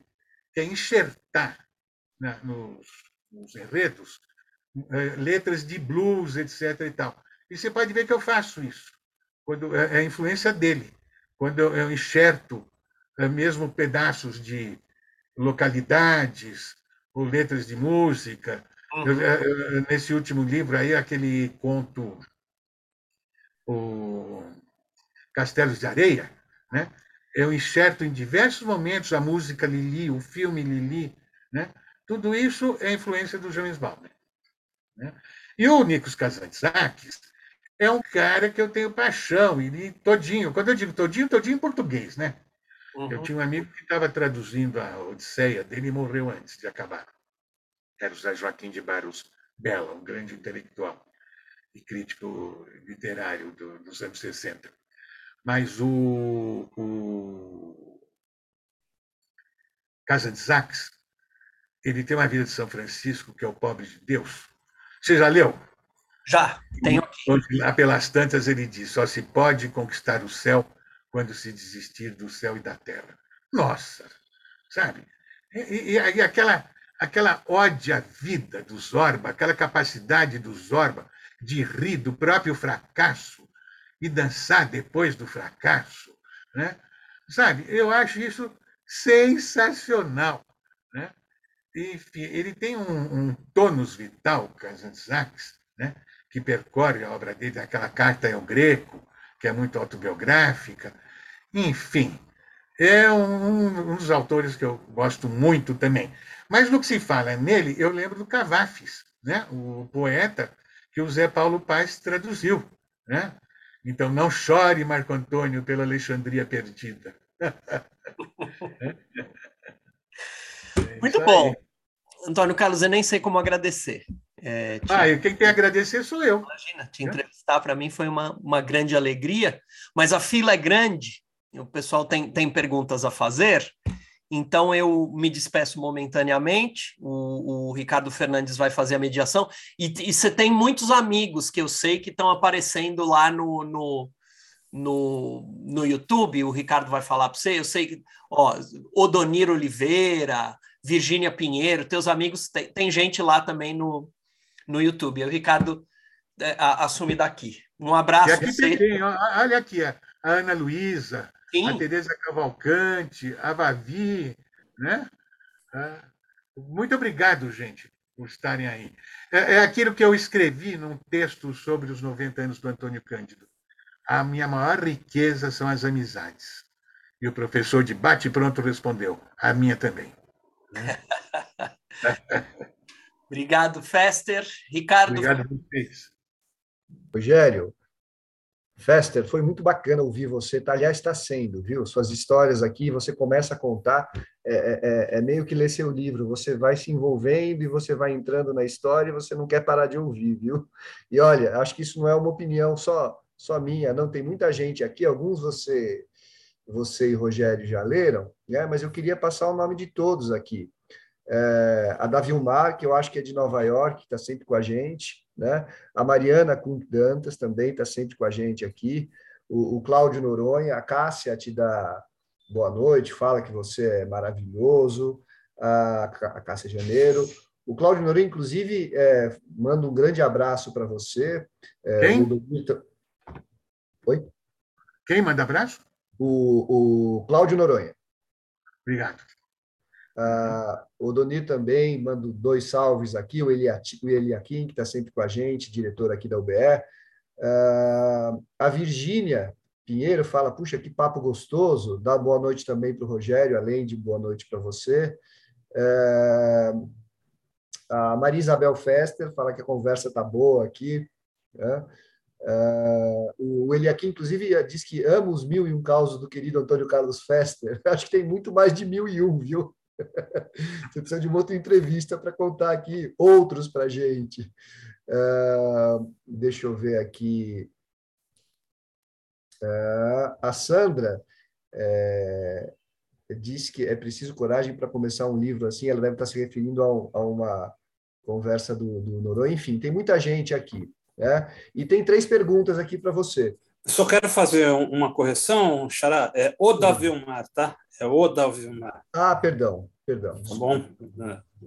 que é enxertar né, nos, nos enredos é, letras de blues, etc. E, tal. e você pode ver que eu faço isso, quando é, é a influência dele. Quando eu, eu enxerto é, mesmo pedaços de localidades ou letras de música. Uhum. Eu, eu, nesse último livro aí, aquele conto, o Castelos de Areia, né? eu enxerto em diversos momentos a música Lili, o filme Lili, né? Tudo isso é influência do James Baldwin. Né? E o Nikos Kazantzakis é um cara que eu tenho paixão, e todinho, quando eu digo todinho, todinho em português, né? Uhum. Eu tinha um amigo que estava traduzindo a Odisseia dele e morreu antes de acabar. Era o José Joaquim de Barros Bela, um grande intelectual e crítico literário do, dos anos 60. Mas o, o Casa de Sachs, ele tem uma vida de São Francisco, que é o pobre de Deus. Você já leu? Já, tenho. Lá pelas tantas ele diz: só se pode conquistar o céu quando se desistir do céu e da terra. Nossa, sabe? E, e, e aquela, aquela ódia à vida do Zorba, aquela capacidade do Zorba de rir do próprio fracasso e dançar depois do fracasso, né? Sabe? Eu acho isso sensacional, né? Enfim, ele tem um, um tônus vital, Kazantzakis, né? que percorre a obra dele, aquela carta ao Greco, que é muito autobiográfica. Enfim, é um, um, dos autores que eu gosto muito também. Mas no que se fala nele, eu lembro do Cavafis, né? o poeta que o Zé Paulo Paes traduziu. Né? Então, não chore, Marco Antônio, pela Alexandria perdida. [LAUGHS] Muito é bom. Antônio Carlos, eu nem sei como agradecer. É, te... Ah, e quem tem a agradecer sou eu. Imagina, te entrevistar para mim foi uma, uma grande alegria, mas a fila é grande, o pessoal tem, tem perguntas a fazer, então eu me despeço momentaneamente, o, o Ricardo Fernandes vai fazer a mediação, e, e você tem muitos amigos que eu sei que estão aparecendo lá no, no, no, no YouTube, o Ricardo vai falar para você, eu sei que, ó, Odonir Oliveira, Virgínia Pinheiro, teus amigos, tem, tem gente lá também no, no YouTube. O Ricardo é, a, assume daqui. Um abraço. E aqui você. tem, olha aqui, a Ana Luísa, a Tereza Cavalcante, a Vavi, né? Ah, muito obrigado, gente, por estarem aí. É, é aquilo que eu escrevi num texto sobre os 90 anos do Antônio Cândido. A minha maior riqueza são as amizades. E o professor de bate pronto respondeu: a minha também. [LAUGHS] Obrigado, Fester. Ricardo. Obrigado a vocês. Rogério, Fester, foi muito bacana ouvir você. Tá, aliás, está sendo, viu? Suas histórias aqui, você começa a contar, é, é, é, é, meio que ler seu livro. Você vai se envolvendo e você vai entrando na história e você não quer parar de ouvir, viu? E olha, acho que isso não é uma opinião só, só minha, não. Tem muita gente aqui, alguns você você e Rogério já leram, né? mas eu queria passar o nome de todos aqui. É, a Davilmar, que eu acho que é de Nova York, está sempre com a gente, né? a Mariana Kunt Dantas também está sempre com a gente aqui, o, o Cláudio Noronha, a Cássia te dá boa noite, fala que você é maravilhoso, a, a Cássia Janeiro, o Cláudio Noronha, inclusive, é, manda um grande abraço para você. É, Quem? Oi? Quem manda abraço? o, o Cláudio Noronha. Obrigado. Ah, o Doni também, mando dois salves aqui, o, Eliakim, que está sempre com a gente, diretor aqui da UBE. Ah, a Virgínia Pinheiro fala, puxa, que papo gostoso, dá boa noite também para o Rogério, além de boa noite para você. Ah, a Maria Isabel Fester fala que a conversa está boa aqui. Né? Uh, o Eliakim, inclusive, diz que ama os mil e um causos do querido Antônio Carlos Fester. [LAUGHS] Acho que tem muito mais de mil e um, viu? Você precisa de uma outra entrevista para contar aqui outros para a gente. Uh, deixa eu ver aqui. Uh, a Sandra é, disse que é preciso coragem para começar um livro assim. Ela deve estar se referindo a, a uma conversa do, do Noronha. Enfim, tem muita gente aqui. Né? E tem três perguntas aqui para você. Só quero fazer uma correção, Xará. É o da Vilmar, tá? É o da Vilmar. Ah, perdão, perdão. Tá bom?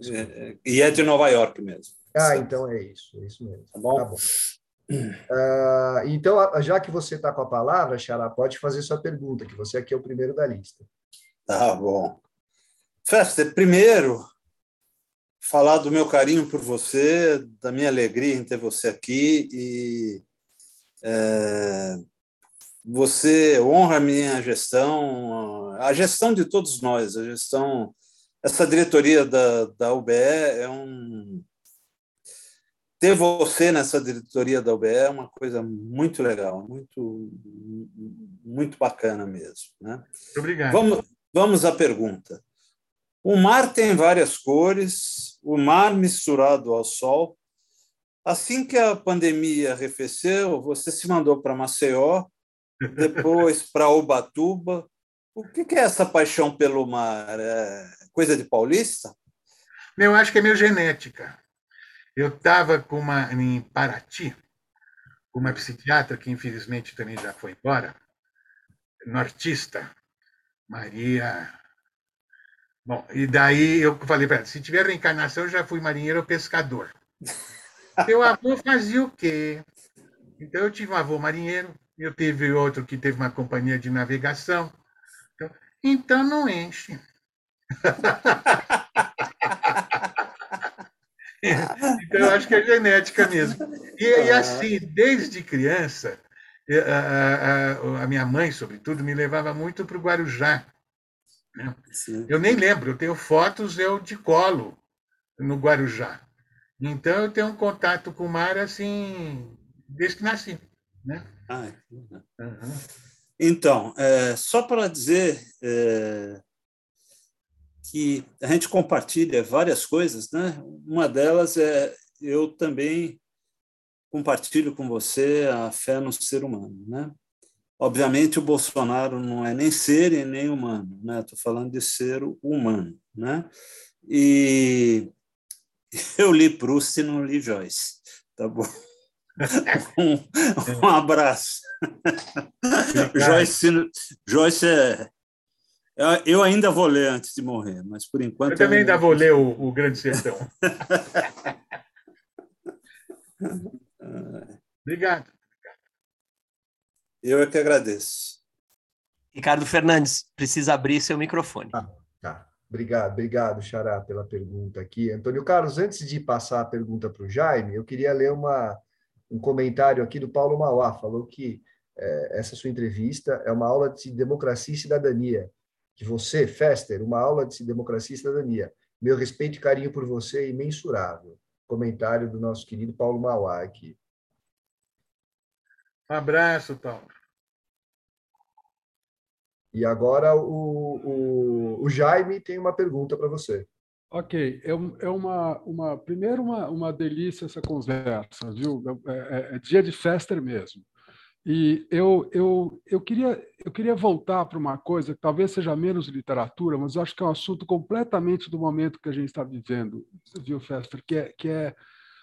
É, é, e é de Nova York mesmo. Ah, então é isso, é isso mesmo. Tá bom? Tá bom. Uh, então, já que você está com a palavra, Xará, pode fazer sua pergunta, que você aqui é o primeiro da lista. Tá bom. Fester, primeiro, falar do meu carinho por você, da minha alegria em ter você aqui e é, você honra a minha gestão, a gestão de todos nós, a gestão, essa diretoria da, da UBE é um ter você nessa diretoria da UBE é uma coisa muito legal, muito muito bacana mesmo, né? Obrigado. Vamos vamos à pergunta. O mar tem várias cores, o mar misturado ao sol. Assim que a pandemia arrefeceu, você se mandou para Maceió, [LAUGHS] depois para Ubatuba. O que é essa paixão pelo mar? É coisa de paulista? Eu acho que é meio genética. Eu estava com uma em Paraty, com uma psiquiatra que infelizmente também já foi embora, nortista, Maria. Bom, e daí eu falei para ela: se tiver reencarnação, eu já fui marinheiro ou pescador. [LAUGHS] Meu avô fazia o quê? Então eu tive um avô marinheiro, eu tive outro que teve uma companhia de navegação. Então, então não enche. [LAUGHS] então, eu acho que é genética mesmo. E, e assim, desde criança, a, a, a, minha mãe, sobretudo, me levava muito para o Guarujá. Né? Eu nem lembro, eu tenho fotos eu de colo no Guarujá. Então, eu tenho um contato com o mar assim, desde que nasci. Né? Ah, uhum. Então, é, só para dizer, é, que a gente compartilha várias coisas, né? Uma delas é eu também compartilho com você a fé no ser humano, né? Obviamente o Bolsonaro não é nem ser e nem humano, né? Estou falando de ser humano, né? E [LAUGHS] eu li Proust e não li Joyce, tá bom? um, [LAUGHS] um abraço. Joyce, Joyce é, eu ainda vou ler antes de morrer, mas por enquanto. Eu também eu ainda vou ler o, o Grande Sertão. [LAUGHS] Obrigado. Eu é que agradeço. Ricardo Fernandes, precisa abrir seu microfone. Ah, tá. Obrigado, obrigado, Xará, pela pergunta aqui. Antônio Carlos, antes de passar a pergunta para o Jaime, eu queria ler uma, um comentário aqui do Paulo Mauá. Falou que é, essa sua entrevista é uma aula de democracia e cidadania de você, Fester, uma aula de democracia e cidadania. Meu respeito e carinho por você é imensurável. Comentário do nosso querido Paulo Mauá aqui. Um abraço, Paulo. E agora o, o, o Jaime tem uma pergunta para você. Ok, é, é uma, uma primeiro uma, uma delícia essa conversa, viu? É, é, é dia de Fester mesmo. E eu, eu, eu, queria, eu queria voltar para uma coisa que talvez seja menos literatura, mas acho que é um assunto completamente do momento que a gente está vivendo, viu, Fester? Que é, que é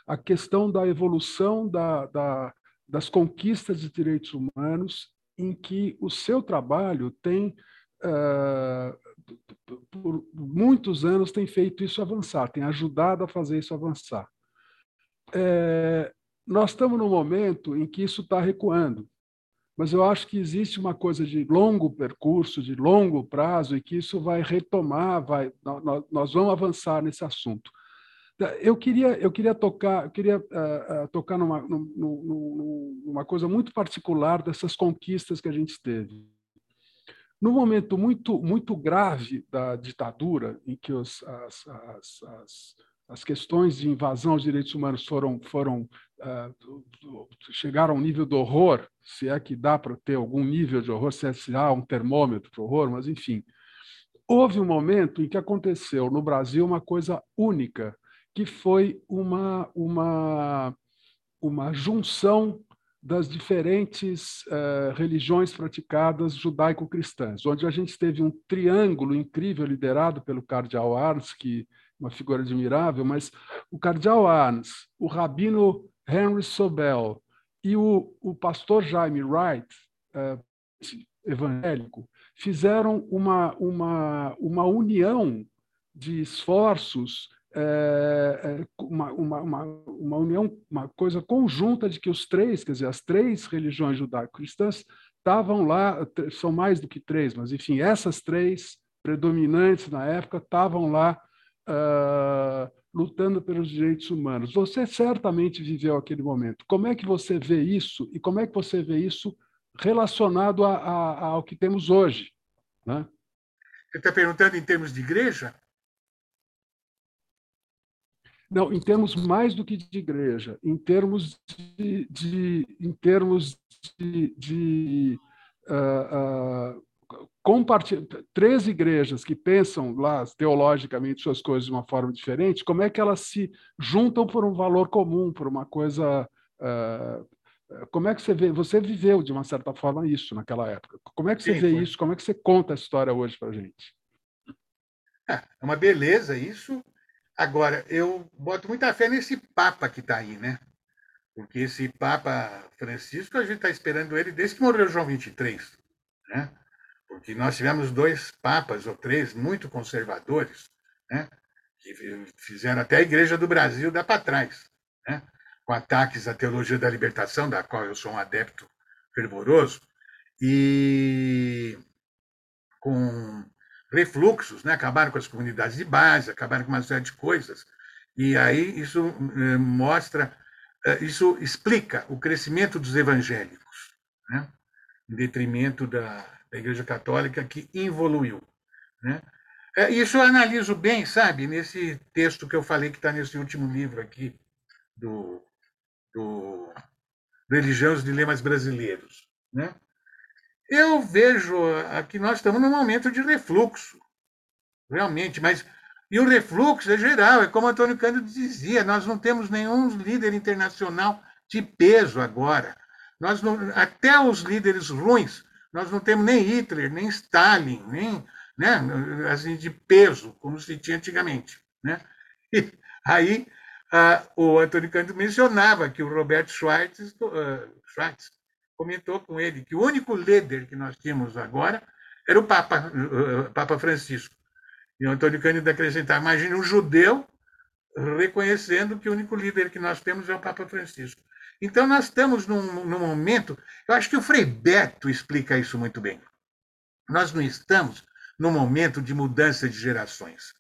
a questão da evolução da, da, das conquistas de direitos humanos, em que o seu trabalho tem, uh, por muitos anos, tem feito isso avançar, tem ajudado a fazer isso avançar. É, nós estamos num momento em que isso está recuando mas eu acho que existe uma coisa de longo percurso, de longo prazo, e que isso vai retomar, vai, nós vamos avançar nesse assunto. Eu queria, eu queria tocar, eu queria uh, uh, tocar numa, numa, numa coisa muito particular dessas conquistas que a gente teve. Num momento muito, muito grave da ditadura, em que os, as, as, as, as questões de invasão aos direitos humanos foram, foram uh, chegaram ao nível do horror, se é que dá para ter algum nível de horror, se, é, se há um termômetro para horror, mas enfim. Houve um momento em que aconteceu no Brasil uma coisa única, que foi uma, uma, uma junção das diferentes uh, religiões praticadas judaico-cristãs, onde a gente teve um triângulo incrível liderado pelo cardeal Ars, que uma figura admirável, mas o cardeal Arns, o rabino Henry Sobel e o, o pastor Jaime Wright, uh, evangélico, fizeram uma, uma, uma união de esforços é, uma, uma, uma, uma, união, uma coisa conjunta de que os três, quer dizer, as três religiões judaico-cristãs estavam lá, são mais do que três, mas enfim, essas três predominantes na época estavam lá uh, lutando pelos direitos humanos. Você certamente viveu aquele momento. Como é que você vê isso e como é que você vê isso relacionado a, a, ao que temos hoje? Né? Você está perguntando em termos de igreja? Não, em termos mais do que de igreja, em termos de, de em termos de, de uh, uh, três igrejas que pensam lá teologicamente suas coisas de uma forma diferente, como é que elas se juntam por um valor comum, por uma coisa uh, como é que você vê? Você viveu de uma certa forma isso naquela época. Como é que você Sim, vê foi. isso? Como é que você conta a história hoje para gente? É uma beleza isso. Agora, eu boto muita fé nesse Papa que está aí, né? Porque esse Papa Francisco, a gente está esperando ele desde que morreu João 23, né? Porque nós tivemos dois papas ou três muito conservadores, né? Que fizeram até a Igreja do Brasil dar para trás, né? Com ataques à teologia da libertação, da qual eu sou um adepto fervoroso, e com refluxos, né? acabaram com as comunidades de base, acabaram com uma série de coisas. E aí isso eh, mostra, eh, isso explica o crescimento dos evangélicos, né? em detrimento da, da Igreja Católica, que evoluiu. Né? É, isso eu analiso bem, sabe, nesse texto que eu falei que está nesse último livro aqui, do, do Religião e os Dilemas Brasileiros. Né? Eu vejo que nós estamos num momento de refluxo, realmente, mas e o refluxo é geral, é como Antônio Cândido dizia, nós não temos nenhum líder internacional de peso agora. Nós não, até os líderes ruins, nós não temos nem Hitler, nem Stalin, nem né, assim, de peso, como se tinha antigamente. Né? E aí ah, o Antônio Cândido mencionava que o Roberto Schweitz, uh, Schweitz comentou com ele que o único líder que nós tínhamos agora era o Papa, o Papa Francisco. E o Antônio Cândido acrescentava: imagine um judeu reconhecendo que o único líder que nós temos é o Papa Francisco. Então, nós estamos num, num momento. Eu acho que o Frei Beto explica isso muito bem. Nós não estamos num momento de mudança de gerações.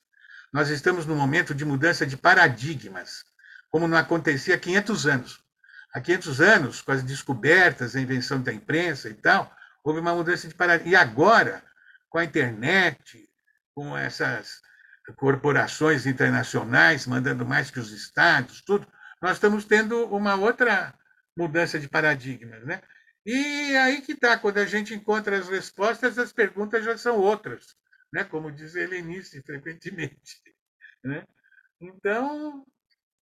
Nós estamos num momento de mudança de paradigmas, como não acontecia há 500 anos. Há 500 anos, com as descobertas, a invenção da imprensa e tal, houve uma mudança de paradigma. E agora, com a internet, com essas corporações internacionais mandando mais que os estados, tudo, nós estamos tendo uma outra mudança de paradigma, né? E aí que está, quando a gente encontra as respostas, as perguntas já são outras, né? Como diz Helenice frequentemente, [LAUGHS] né? Então,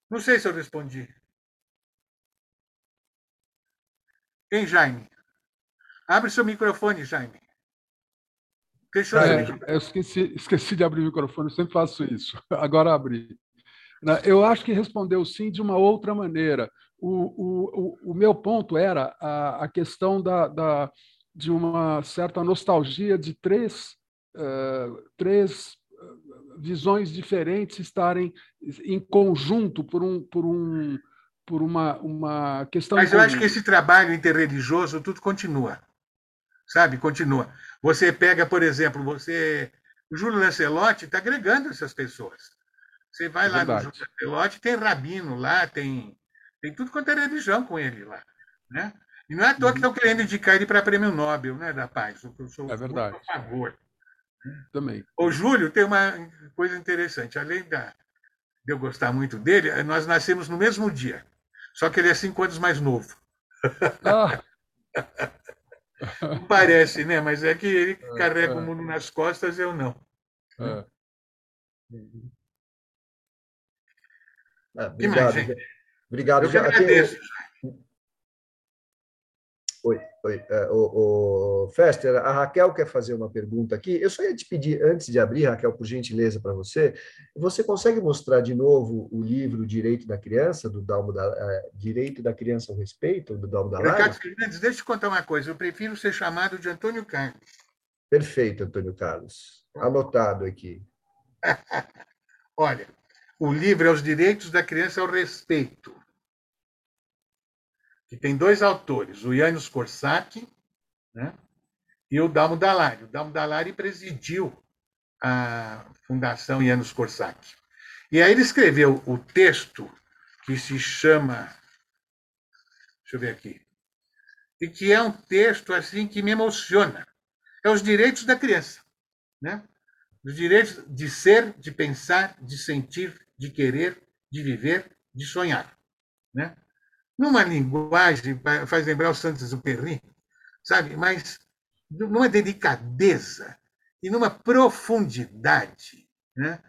não sei se eu respondi. Hein, Jaime? Abre seu microfone, Jaime. Deixa eu, é, eu esqueci, esqueci de abrir o microfone, eu sempre faço isso. [LAUGHS] Agora abri. Né, eu acho que respondeu sim de uma outra maneira. O, o, o meu ponto era a, a questão da, da, de uma certa nostalgia de três, uh, três visões diferentes estarem em conjunto por um, por um, por uma, uma questão. Mas eu acho que esse trabalho interreligioso tudo continua, sabe? Continua. Você pega, por exemplo, você, o Júlio Lancelotti está agregando essas pessoas. Você vai é lá verdade. no Júlio Lancelotti, tem rabino lá, tem, tem tudo quanto é religião com ele lá, né? E não é à toa que estão querendo indicar ele para prêmio Nobel, né, da paz. Eu sou é verdade. a favor. Também. O Júlio tem uma coisa interessante. Além da, de eu gostar muito dele, nós nascemos no mesmo dia. Só que ele é cinco anos mais novo. Ah. Não [LAUGHS] parece, né? Mas é que ele é, carrega é. o mundo nas costas, eu não. É. Ah, obrigado. obrigado. Eu que agradeço. Oi, oi. Uh, o, o, Fester, a Raquel quer fazer uma pergunta aqui. Eu só ia te pedir, antes de abrir, Raquel, por gentileza, para você, você consegue mostrar de novo o livro Direito da Criança, do Dalmo da, uh, Direito da Criança ao Respeito, do Dalmo da Ricardo Fernandes, deixa eu contar uma coisa. Eu prefiro ser chamado de Antônio Carlos. Perfeito, Antônio Carlos. Anotado aqui. [LAUGHS] Olha, O livro é Os Direitos da Criança ao Respeito, que tem dois autores, o Janusz Korczak né, e o Dalmo Dallari. O Dalmo Dallari presidiu a Fundação Janusz Korczak. E aí ele escreveu o texto que se chama. Deixa eu ver aqui. E que é um texto assim que me emociona. É os direitos da criança. Né? Os direitos de ser, de pensar, de sentir, de querer, de viver, de sonhar. Né? Numa linguagem, faz lembrar o Santos Perry, sabe? Mas numa delicadeza e numa profundidade né?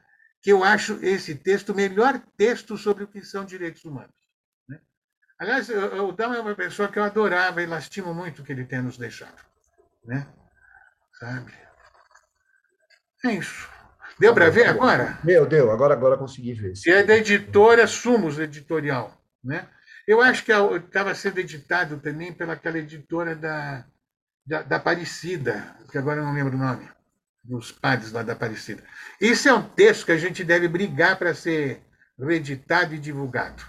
que eu acho esse texto o melhor texto sobre o que são direitos humanos. Né? Aliás, o Dama é uma pessoa que eu adorava e lastimo muito que ele tenha nos deixado. Né? Sabe? É isso. Deu para ver agora? Deu, deu. Agora, agora consegui ver. E é da editora Sumos Editorial. Né? Eu acho que estava sendo editado também pelaquela editora da, da, da Aparecida, que agora eu não lembro o nome dos padres lá da Aparecida. Isso é um texto que a gente deve brigar para ser reeditado e divulgado.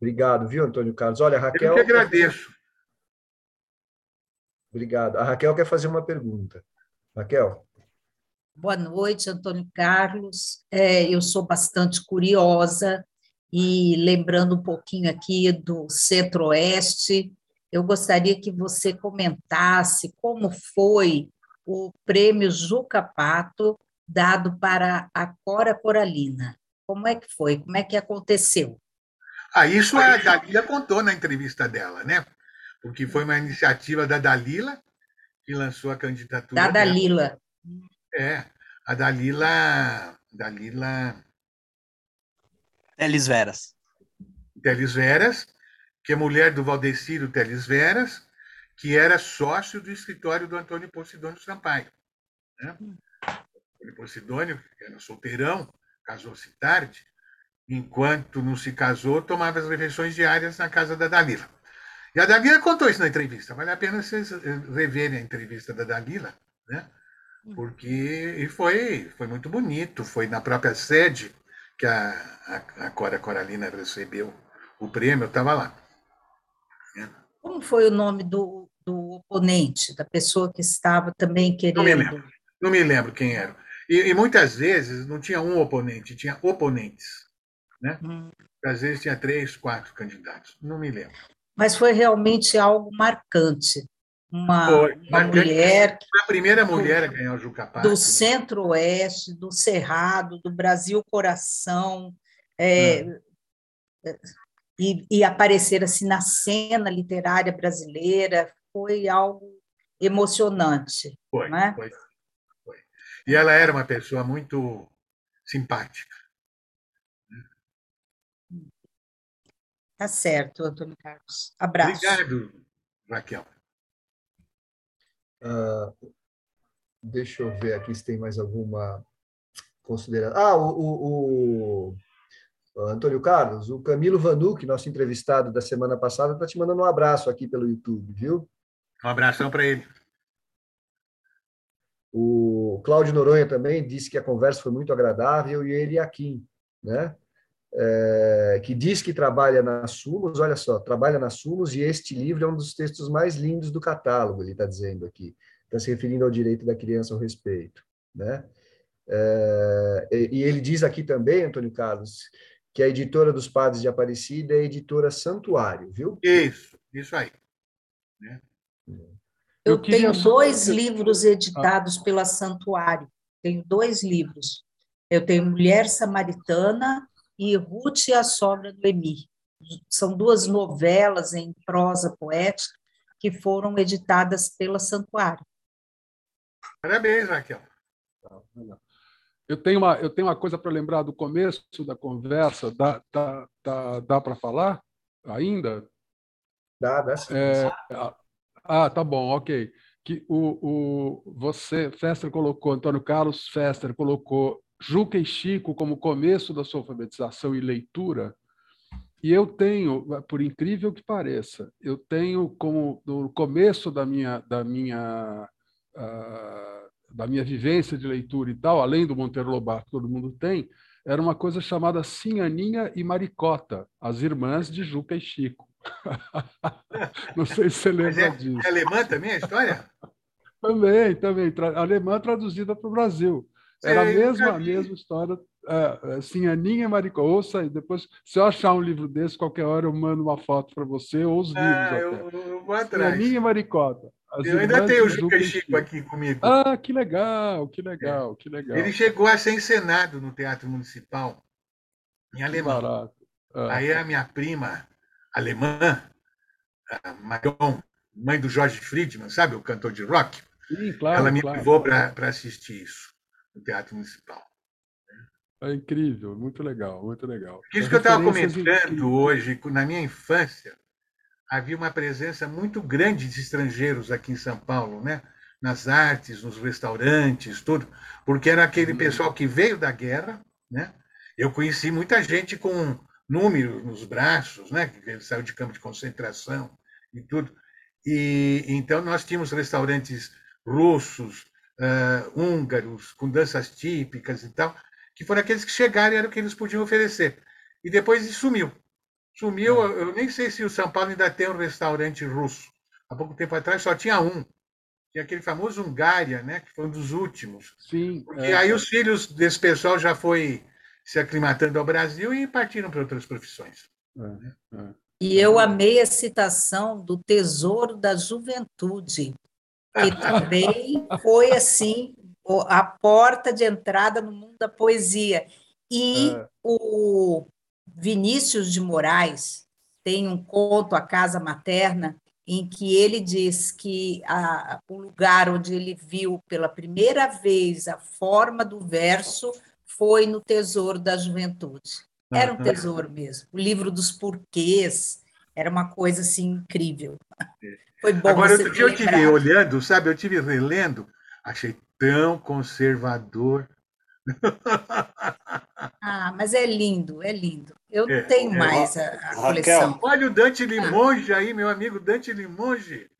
Obrigado, viu, Antônio Carlos? Olha, Raquel. Eu que agradeço. Obrigado. A Raquel quer fazer uma pergunta. Raquel. Boa noite, Antônio Carlos. É, eu sou bastante curiosa e lembrando um pouquinho aqui do Centro-Oeste, eu gostaria que você comentasse como foi o prêmio Juca Pato dado para a Cora Coralina. Como é que foi? Como é que aconteceu? Ah, isso a Dalila contou na entrevista dela, né? Porque foi uma iniciativa da Dalila que lançou a candidatura. Da Dalila. Dela. É, a Dalila. Dalila. Teles Veras. Teles Veras, que é mulher do Valdeciro Teles Veras, que era sócio do escritório do Antônio Posidônio Sampaio. Né? Antônio Posidônio, que era solteirão, casou-se tarde, enquanto não se casou, tomava as refeições diárias na casa da Dalila. E a Dalila contou isso na entrevista, vale a pena vocês reverem a entrevista da Dalila, né? porque e foi, foi muito bonito, foi na própria sede que a, a, a Cora Coralina recebeu o prêmio, eu estava lá. Como foi o nome do, do oponente, da pessoa que estava também querendo? Não me lembro, não me lembro quem era. E, e muitas vezes não tinha um oponente, tinha oponentes. Né? Hum. Às vezes tinha três, quatro candidatos. Não me lembro. Mas foi realmente algo marcante. Uma, foi, uma mulher. Foi a primeira mulher do, a ganhar o Juca Pato. Do Centro-Oeste, do Cerrado, do Brasil Coração. É, hum e, e aparecer assim na cena literária brasileira foi algo emocionante. Foi, né? foi, foi. E ela era uma pessoa muito simpática. Tá certo, Antônio Carlos. Abraço. Obrigado, Raquel. Uh, deixa eu ver aqui se tem mais alguma consideração. Ah, o, o, o Antônio Carlos, o Camilo Vanuc, nosso entrevistado da semana passada, está te mandando um abraço aqui pelo YouTube, viu? Um abração para ele. O Cláudio Noronha também disse que a conversa foi muito agradável e ele aqui, né? É, que diz que trabalha na Sumos, olha só, trabalha na Sumos e este livro é um dos textos mais lindos do catálogo, ele está dizendo aqui. Está se referindo ao direito da criança ao respeito, né? É, e ele diz aqui também, Antônio Carlos, que a editora dos Padres de Aparecida é a editora Santuário, viu? Isso, isso aí. Né? Eu, Eu tenho dois livros editados pela Santuário. Tenho dois livros. Eu tenho Mulher Samaritana e Ruth e a Sogra do Emi. São duas novelas em prosa poética que foram editadas pela Santuário. Parabéns, Raquel. Tá, eu tenho uma, eu tenho uma coisa para lembrar do começo da conversa. Dá, dá, dá, dá para falar ainda? Dá, dá sim. É, ah, tá bom, ok. Que o, o, você, Fester colocou, Antônio Carlos Fester colocou Juca e Chico como começo da sua alfabetização e leitura. E eu tenho, por incrível que pareça, eu tenho como no começo da minha, da minha uh, da minha vivência de leitura e tal, além do Monteiro Lobato que todo mundo tem, era uma coisa chamada Sinhaninha e Maricota, as irmãs de Juca e Chico. [LAUGHS] Não sei se você lembra é, disso. É alemã também a história? [LAUGHS] também, também. Tra alemã traduzida para o Brasil. Era a mesma, a mesma história. É, assim, Aninha Maricota. Ouça e depois, se eu achar um livro desse, qualquer hora eu mando uma foto para você, ou os livros ah, até. Eu, eu vou atrás. Aninha Maricota. eu ainda tenho o Juca Chico aqui comigo. Ah, que legal, que legal, é. que legal. Ele chegou a ser encenado no Teatro Municipal, em alemão. Ah. Aí a minha prima alemã, a Marion, mãe do Jorge Friedman, sabe, o cantor de rock? Sim, claro, Ela me claro. levou para assistir isso no Teatro Municipal. É incrível, muito legal, muito legal. Isso que eu estava comentando hoje, na minha infância, havia uma presença muito grande de estrangeiros aqui em São Paulo, né? nas artes, nos restaurantes, tudo, porque era aquele uhum. pessoal que veio da guerra, né? Eu conheci muita gente com números nos braços, né? Que saiu de campo de concentração e tudo. E então nós tínhamos restaurantes russos, uh, húngaros, com danças típicas e tal, que foram aqueles que chegaram e era o que eles podiam oferecer. E depois sumiu. Sumiu, é. eu nem sei se o São Paulo ainda tem um restaurante russo. Há pouco tempo atrás só tinha um. Tinha aquele famoso Hungária, né, que foi um dos últimos. Sim. Porque é. aí os filhos desse pessoal já foi se aclimatando ao Brasil e partiram para outras profissões. É, é. E eu amei a citação do Tesouro da Juventude, que também foi assim a porta de entrada no mundo da poesia. E é. o Vinícius de Moraes tem um conto, A Casa Materna, em que ele diz que a, o lugar onde ele viu pela primeira vez a forma do verso foi no Tesouro da Juventude. Era um tesouro mesmo. O livro dos porquês era uma coisa assim incrível. Foi bom. Agora, outro dia eu tive olhando, sabe? Eu tive relendo, achei tão conservador. [LAUGHS] Ah, mas é lindo, é lindo. Eu não é, tenho é, mais a, a coleção. Olha o Dante Limonge ah. aí, meu amigo Dante Limonge.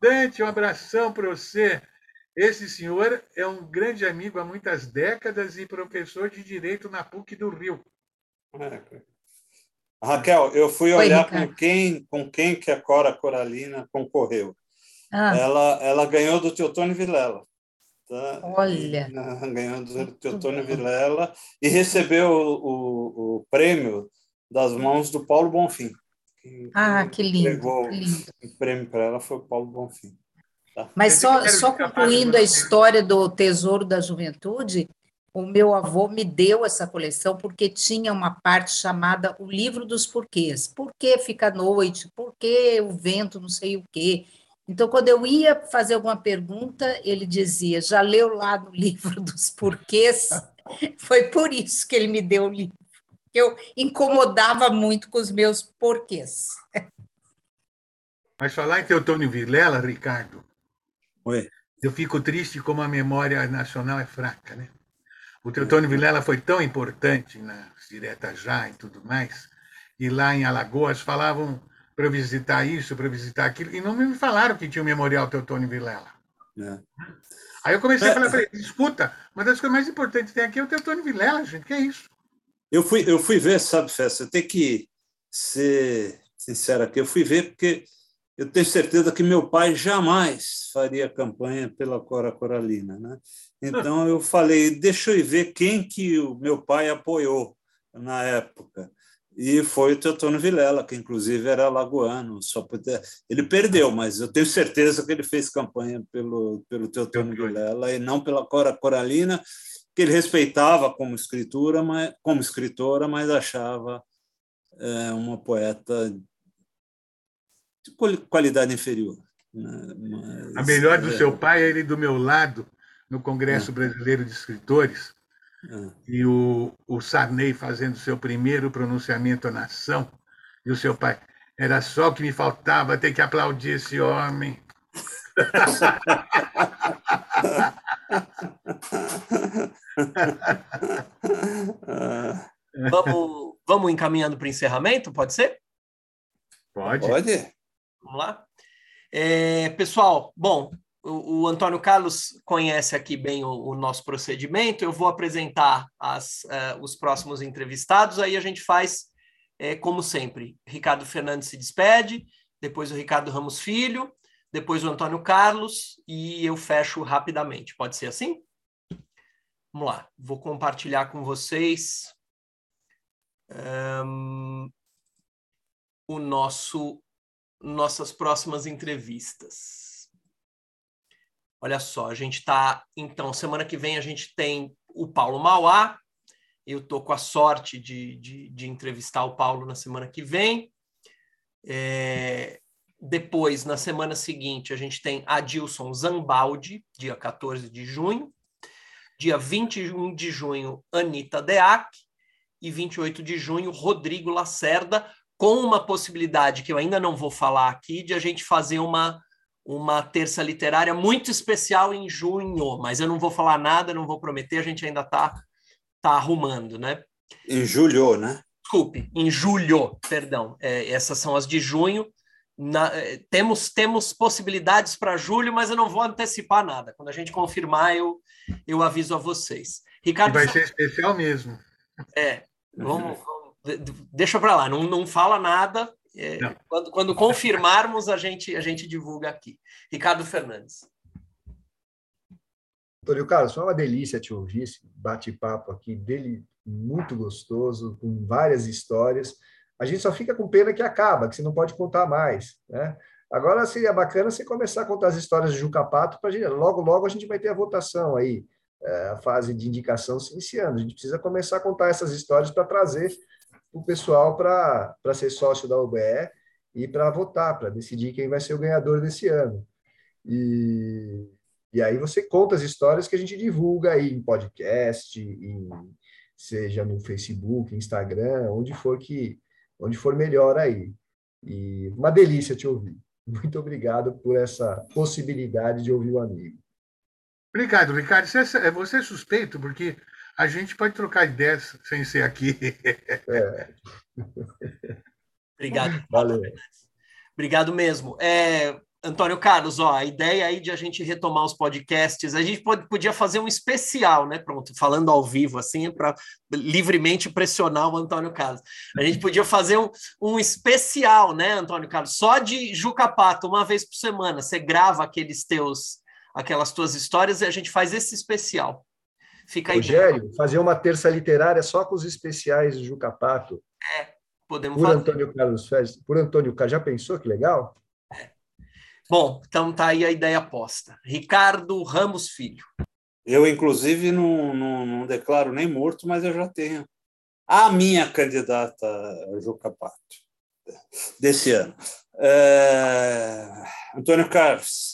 Dante, um abração para você. Esse senhor é um grande amigo há muitas décadas e professor de Direito na PUC do Rio. É. Raquel, eu fui olhar com quem, com quem que a Cora Coralina concorreu. Ah. Ela, ela ganhou do Teotônio Vilela. Tá? Olha! E, ganhou do Teotônio Vilela e recebeu o, o, o, prêmio das mãos do Paulo Bonfim. ah, que lindo! que lindo. o prêmio para ela foi o Paulo Bonfim. Tá? Mas só, só concluindo a história do Tesouro da Juventude, o meu avô me deu essa coleção porque tinha uma parte chamada o livro dos porquês. Por que fica à noite? Por que o vento não sei o quê? Então, quando eu ia fazer alguma pergunta, ele dizia: já leu lá no [LAUGHS] livro dos porquês? [LAUGHS] Foi por isso que ele me deu o livro. Eu incomodava muito com os meus porquês. Mas falar em Teotônio Vilela, Ricardo, Oi. eu fico triste como a memória nacional é fraca, né? O Teotônio Vilela foi tão importante na Direta Já e tudo mais, e lá em Alagoas falavam para visitar isso, para visitar aquilo, e não me falaram que tinha o Memorial Teotônio Vilela. É. Aí eu comecei a falar, falei, escuta, uma das coisas mais importantes que tem aqui é o Teotônio Vilela, gente, que é isso? Eu fui, eu fui ver, sabe, Festa, eu tenho que ser sincero aqui, eu fui ver porque eu tenho certeza que meu pai jamais faria campanha pela Cora Coralina, né? Então eu falei, deixa eu ver quem que o meu pai apoiou na época. E foi o Teotônio Vilela, que inclusive era lagoano. Só poder... Ele perdeu, mas eu tenho certeza que ele fez campanha pelo, pelo Teotônio Vilela e não pela Cora Coralina, que ele respeitava como escritura, mas, como escritora, mas achava é, uma poeta de qualidade inferior. Né? Mas, a melhor do é... seu pai é ele do meu lado no Congresso é. Brasileiro de Escritores, é. e o, o Sarney fazendo seu primeiro pronunciamento à nação, e o seu pai, era só o que me faltava ter que aplaudir esse homem. [LAUGHS] vamos, vamos encaminhando para o encerramento, pode ser? Pode. Pode. Vamos lá? É, pessoal, bom, o, Antônio Carlos conhece aqui bem o, o nosso procedimento. Eu vou apresentar as, uh, os próximos entrevistados, aí a gente faz é, como sempre. Ricardo Fernandes se despede, depois o Ricardo Ramos Filho, depois o Antônio Carlos e eu fecho rapidamente. Pode ser assim? Vamos lá, vou compartilhar com vocês um, o nosso nossas próximas entrevistas. Olha só, a gente está então semana que vem a gente tem o Paulo Mauá. Eu estou com a sorte de, de, de, entrevistar o Paulo na semana que vem. É, depois, na semana seguinte, a gente tem Adilson Zambaldi, dia 14 de junho. Dia 21 de junho, Anitta Deac. E 28 de junho, Rodrigo Lacerda, com uma possibilidade que eu ainda não vou falar aqui, de a gente fazer uma, uma terça literária muito especial em junho. Mas eu não vou falar nada, não vou prometer, a gente ainda está tá arrumando, né? Em julho, né? Desculpe, em julho, perdão. É, essas são as de junho. Na, é, temos, temos possibilidades para julho, mas eu não vou antecipar nada. Quando a gente confirmar, eu, eu aviso a vocês. Ricardo, vai ser especial mesmo. É, vamos, vamos deixa para lá, não, não fala nada. É, quando, quando confirmarmos, a gente, a gente divulga aqui. Ricardo Fernandes. Antônio Carlos, foi uma delícia te ouvir, esse bate-papo aqui dele, muito gostoso, com várias histórias. A gente só fica com pena que acaba, que você não pode contar mais, né? Agora seria bacana você começar a contar as histórias de Juca Pato para gente. Logo, logo a gente vai ter a votação aí, é, a fase de indicação se iniciando. A gente precisa começar a contar essas histórias para trazer o pessoal para ser sócio da UBE e para votar, para decidir quem vai ser o ganhador desse ano. E, e aí você conta as histórias que a gente divulga aí em podcast, em, seja no Facebook, Instagram, onde for que onde for melhor aí. E uma delícia te ouvir. Muito obrigado por essa possibilidade de ouvir o amigo. Obrigado, Ricardo. Você é, você é suspeito, porque a gente pode trocar ideias sem ser aqui. É. [LAUGHS] Obrigado. Valeu. Obrigado mesmo. É, Antônio Carlos, ó, a ideia aí de a gente retomar os podcasts, a gente pode, podia fazer um especial, né? Pronto, falando ao vivo, assim, para livremente pressionar o Antônio Carlos. A gente podia fazer um, um especial, né, Antônio Carlos? Só de Juca Pato, uma vez por semana. Você grava aqueles teus, aquelas tuas histórias e a gente faz esse especial. Fica aí. Rogério, fazer uma terça literária só com os especiais de Juca Pato. É, podemos por fazer. Antônio Carlos Fez, por Antônio Carlos, já pensou que legal? Bom, então tá aí a ideia posta. Ricardo Ramos Filho. Eu, inclusive, não, não, não declaro nem morto, mas eu já tenho a minha candidata Juca Pato desse ano. É... Antônio Carlos,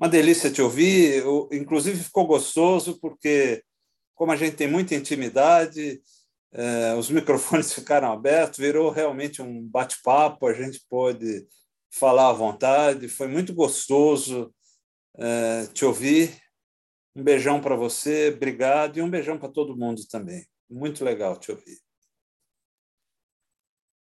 uma delícia te ouvir. inclusive, ficou gostoso, porque, como a gente tem muita intimidade, é, os [LAUGHS] microfones ficaram abertos, virou realmente um bate-papo, a gente pôde falar à vontade. Foi muito gostoso é, te ouvir. Um beijão para você, obrigado, e um beijão para todo mundo também. Muito legal te ouvir.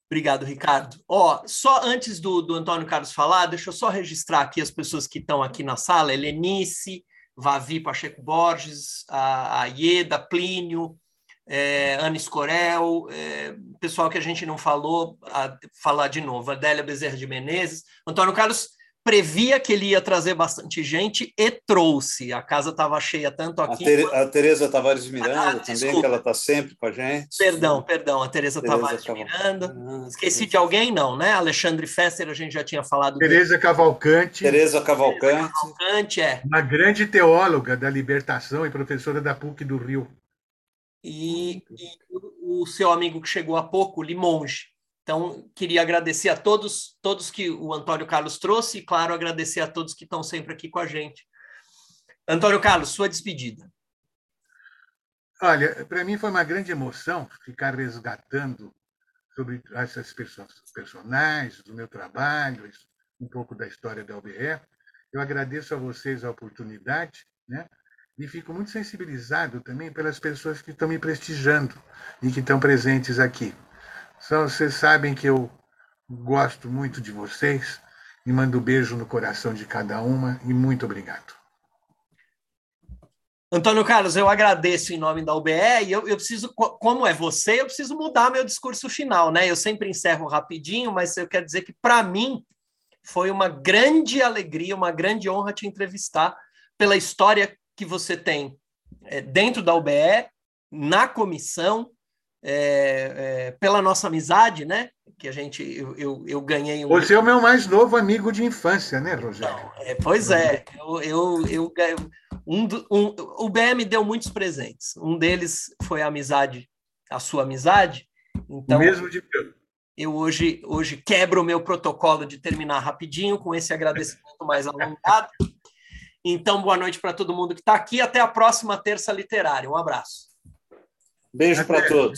Obrigado, Ricardo. Ó, só antes do, do Antônio Carlos falar, deixa eu só registrar aqui as pessoas que estão aqui na sala: Helenice, Vavi Pacheco Borges, a, a Ieda, Plínio, é, Ana Escorel, é, pessoal que a gente não falou, a, falar de novo, Adélia Bezerra de Menezes. Antônio Carlos previa que ele ia trazer bastante gente e trouxe. A casa estava cheia tanto aqui. A, Tere, a Tereza Tavares Miranda ah, também, que ela está sempre com a gente. Perdão, perdão, a Tereza, Tereza Tavares Caval... Miranda. Ah, Esqueci de alguém, não, né? Alexandre Fester, a gente já tinha falado. Tereza Cavalcante. Tereza Cavalcante. Cavalcante, é. Uma grande teóloga da libertação e professora da PUC do Rio e, e o, o seu amigo que chegou há pouco, Limonge. Então, queria agradecer a todos, todos que o Antônio Carlos trouxe e, claro, agradecer a todos que estão sempre aqui com a gente. Antônio Carlos, sua despedida. Olha, para mim foi uma grande emoção ficar resgatando sobre essas pessoas, personagens, do meu trabalho, um pouco da história da UBE. Eu agradeço a vocês a oportunidade, né? e fico muito sensibilizado também pelas pessoas que estão me prestigiando e que estão presentes aqui. Então, vocês sabem que eu gosto muito de vocês e mando beijo no coração de cada uma e muito obrigado. Antônio Carlos, eu agradeço em nome da UBE e eu, eu, preciso, como é você, eu preciso mudar meu discurso final, né? Eu sempre encerro rapidinho, mas eu quero dizer que, para mim, foi uma grande alegria, uma grande honra te entrevistar pela história que você tem é, dentro da UBE, na comissão, é, é, pela nossa amizade, né? Que a gente, eu, eu, eu ganhei. Um... Você é o meu mais novo amigo de infância, né, Rogério? Não, é, pois é, eu, eu, eu um, um, o BM deu muitos presentes. Um deles foi a amizade, a sua amizade. Então, mesmo de eu hoje, hoje quebro o meu protocolo de terminar rapidinho com esse agradecimento mais alongado. Então, boa noite para todo mundo que está aqui. Até a próxima terça literária. Um abraço. Beijo para todos.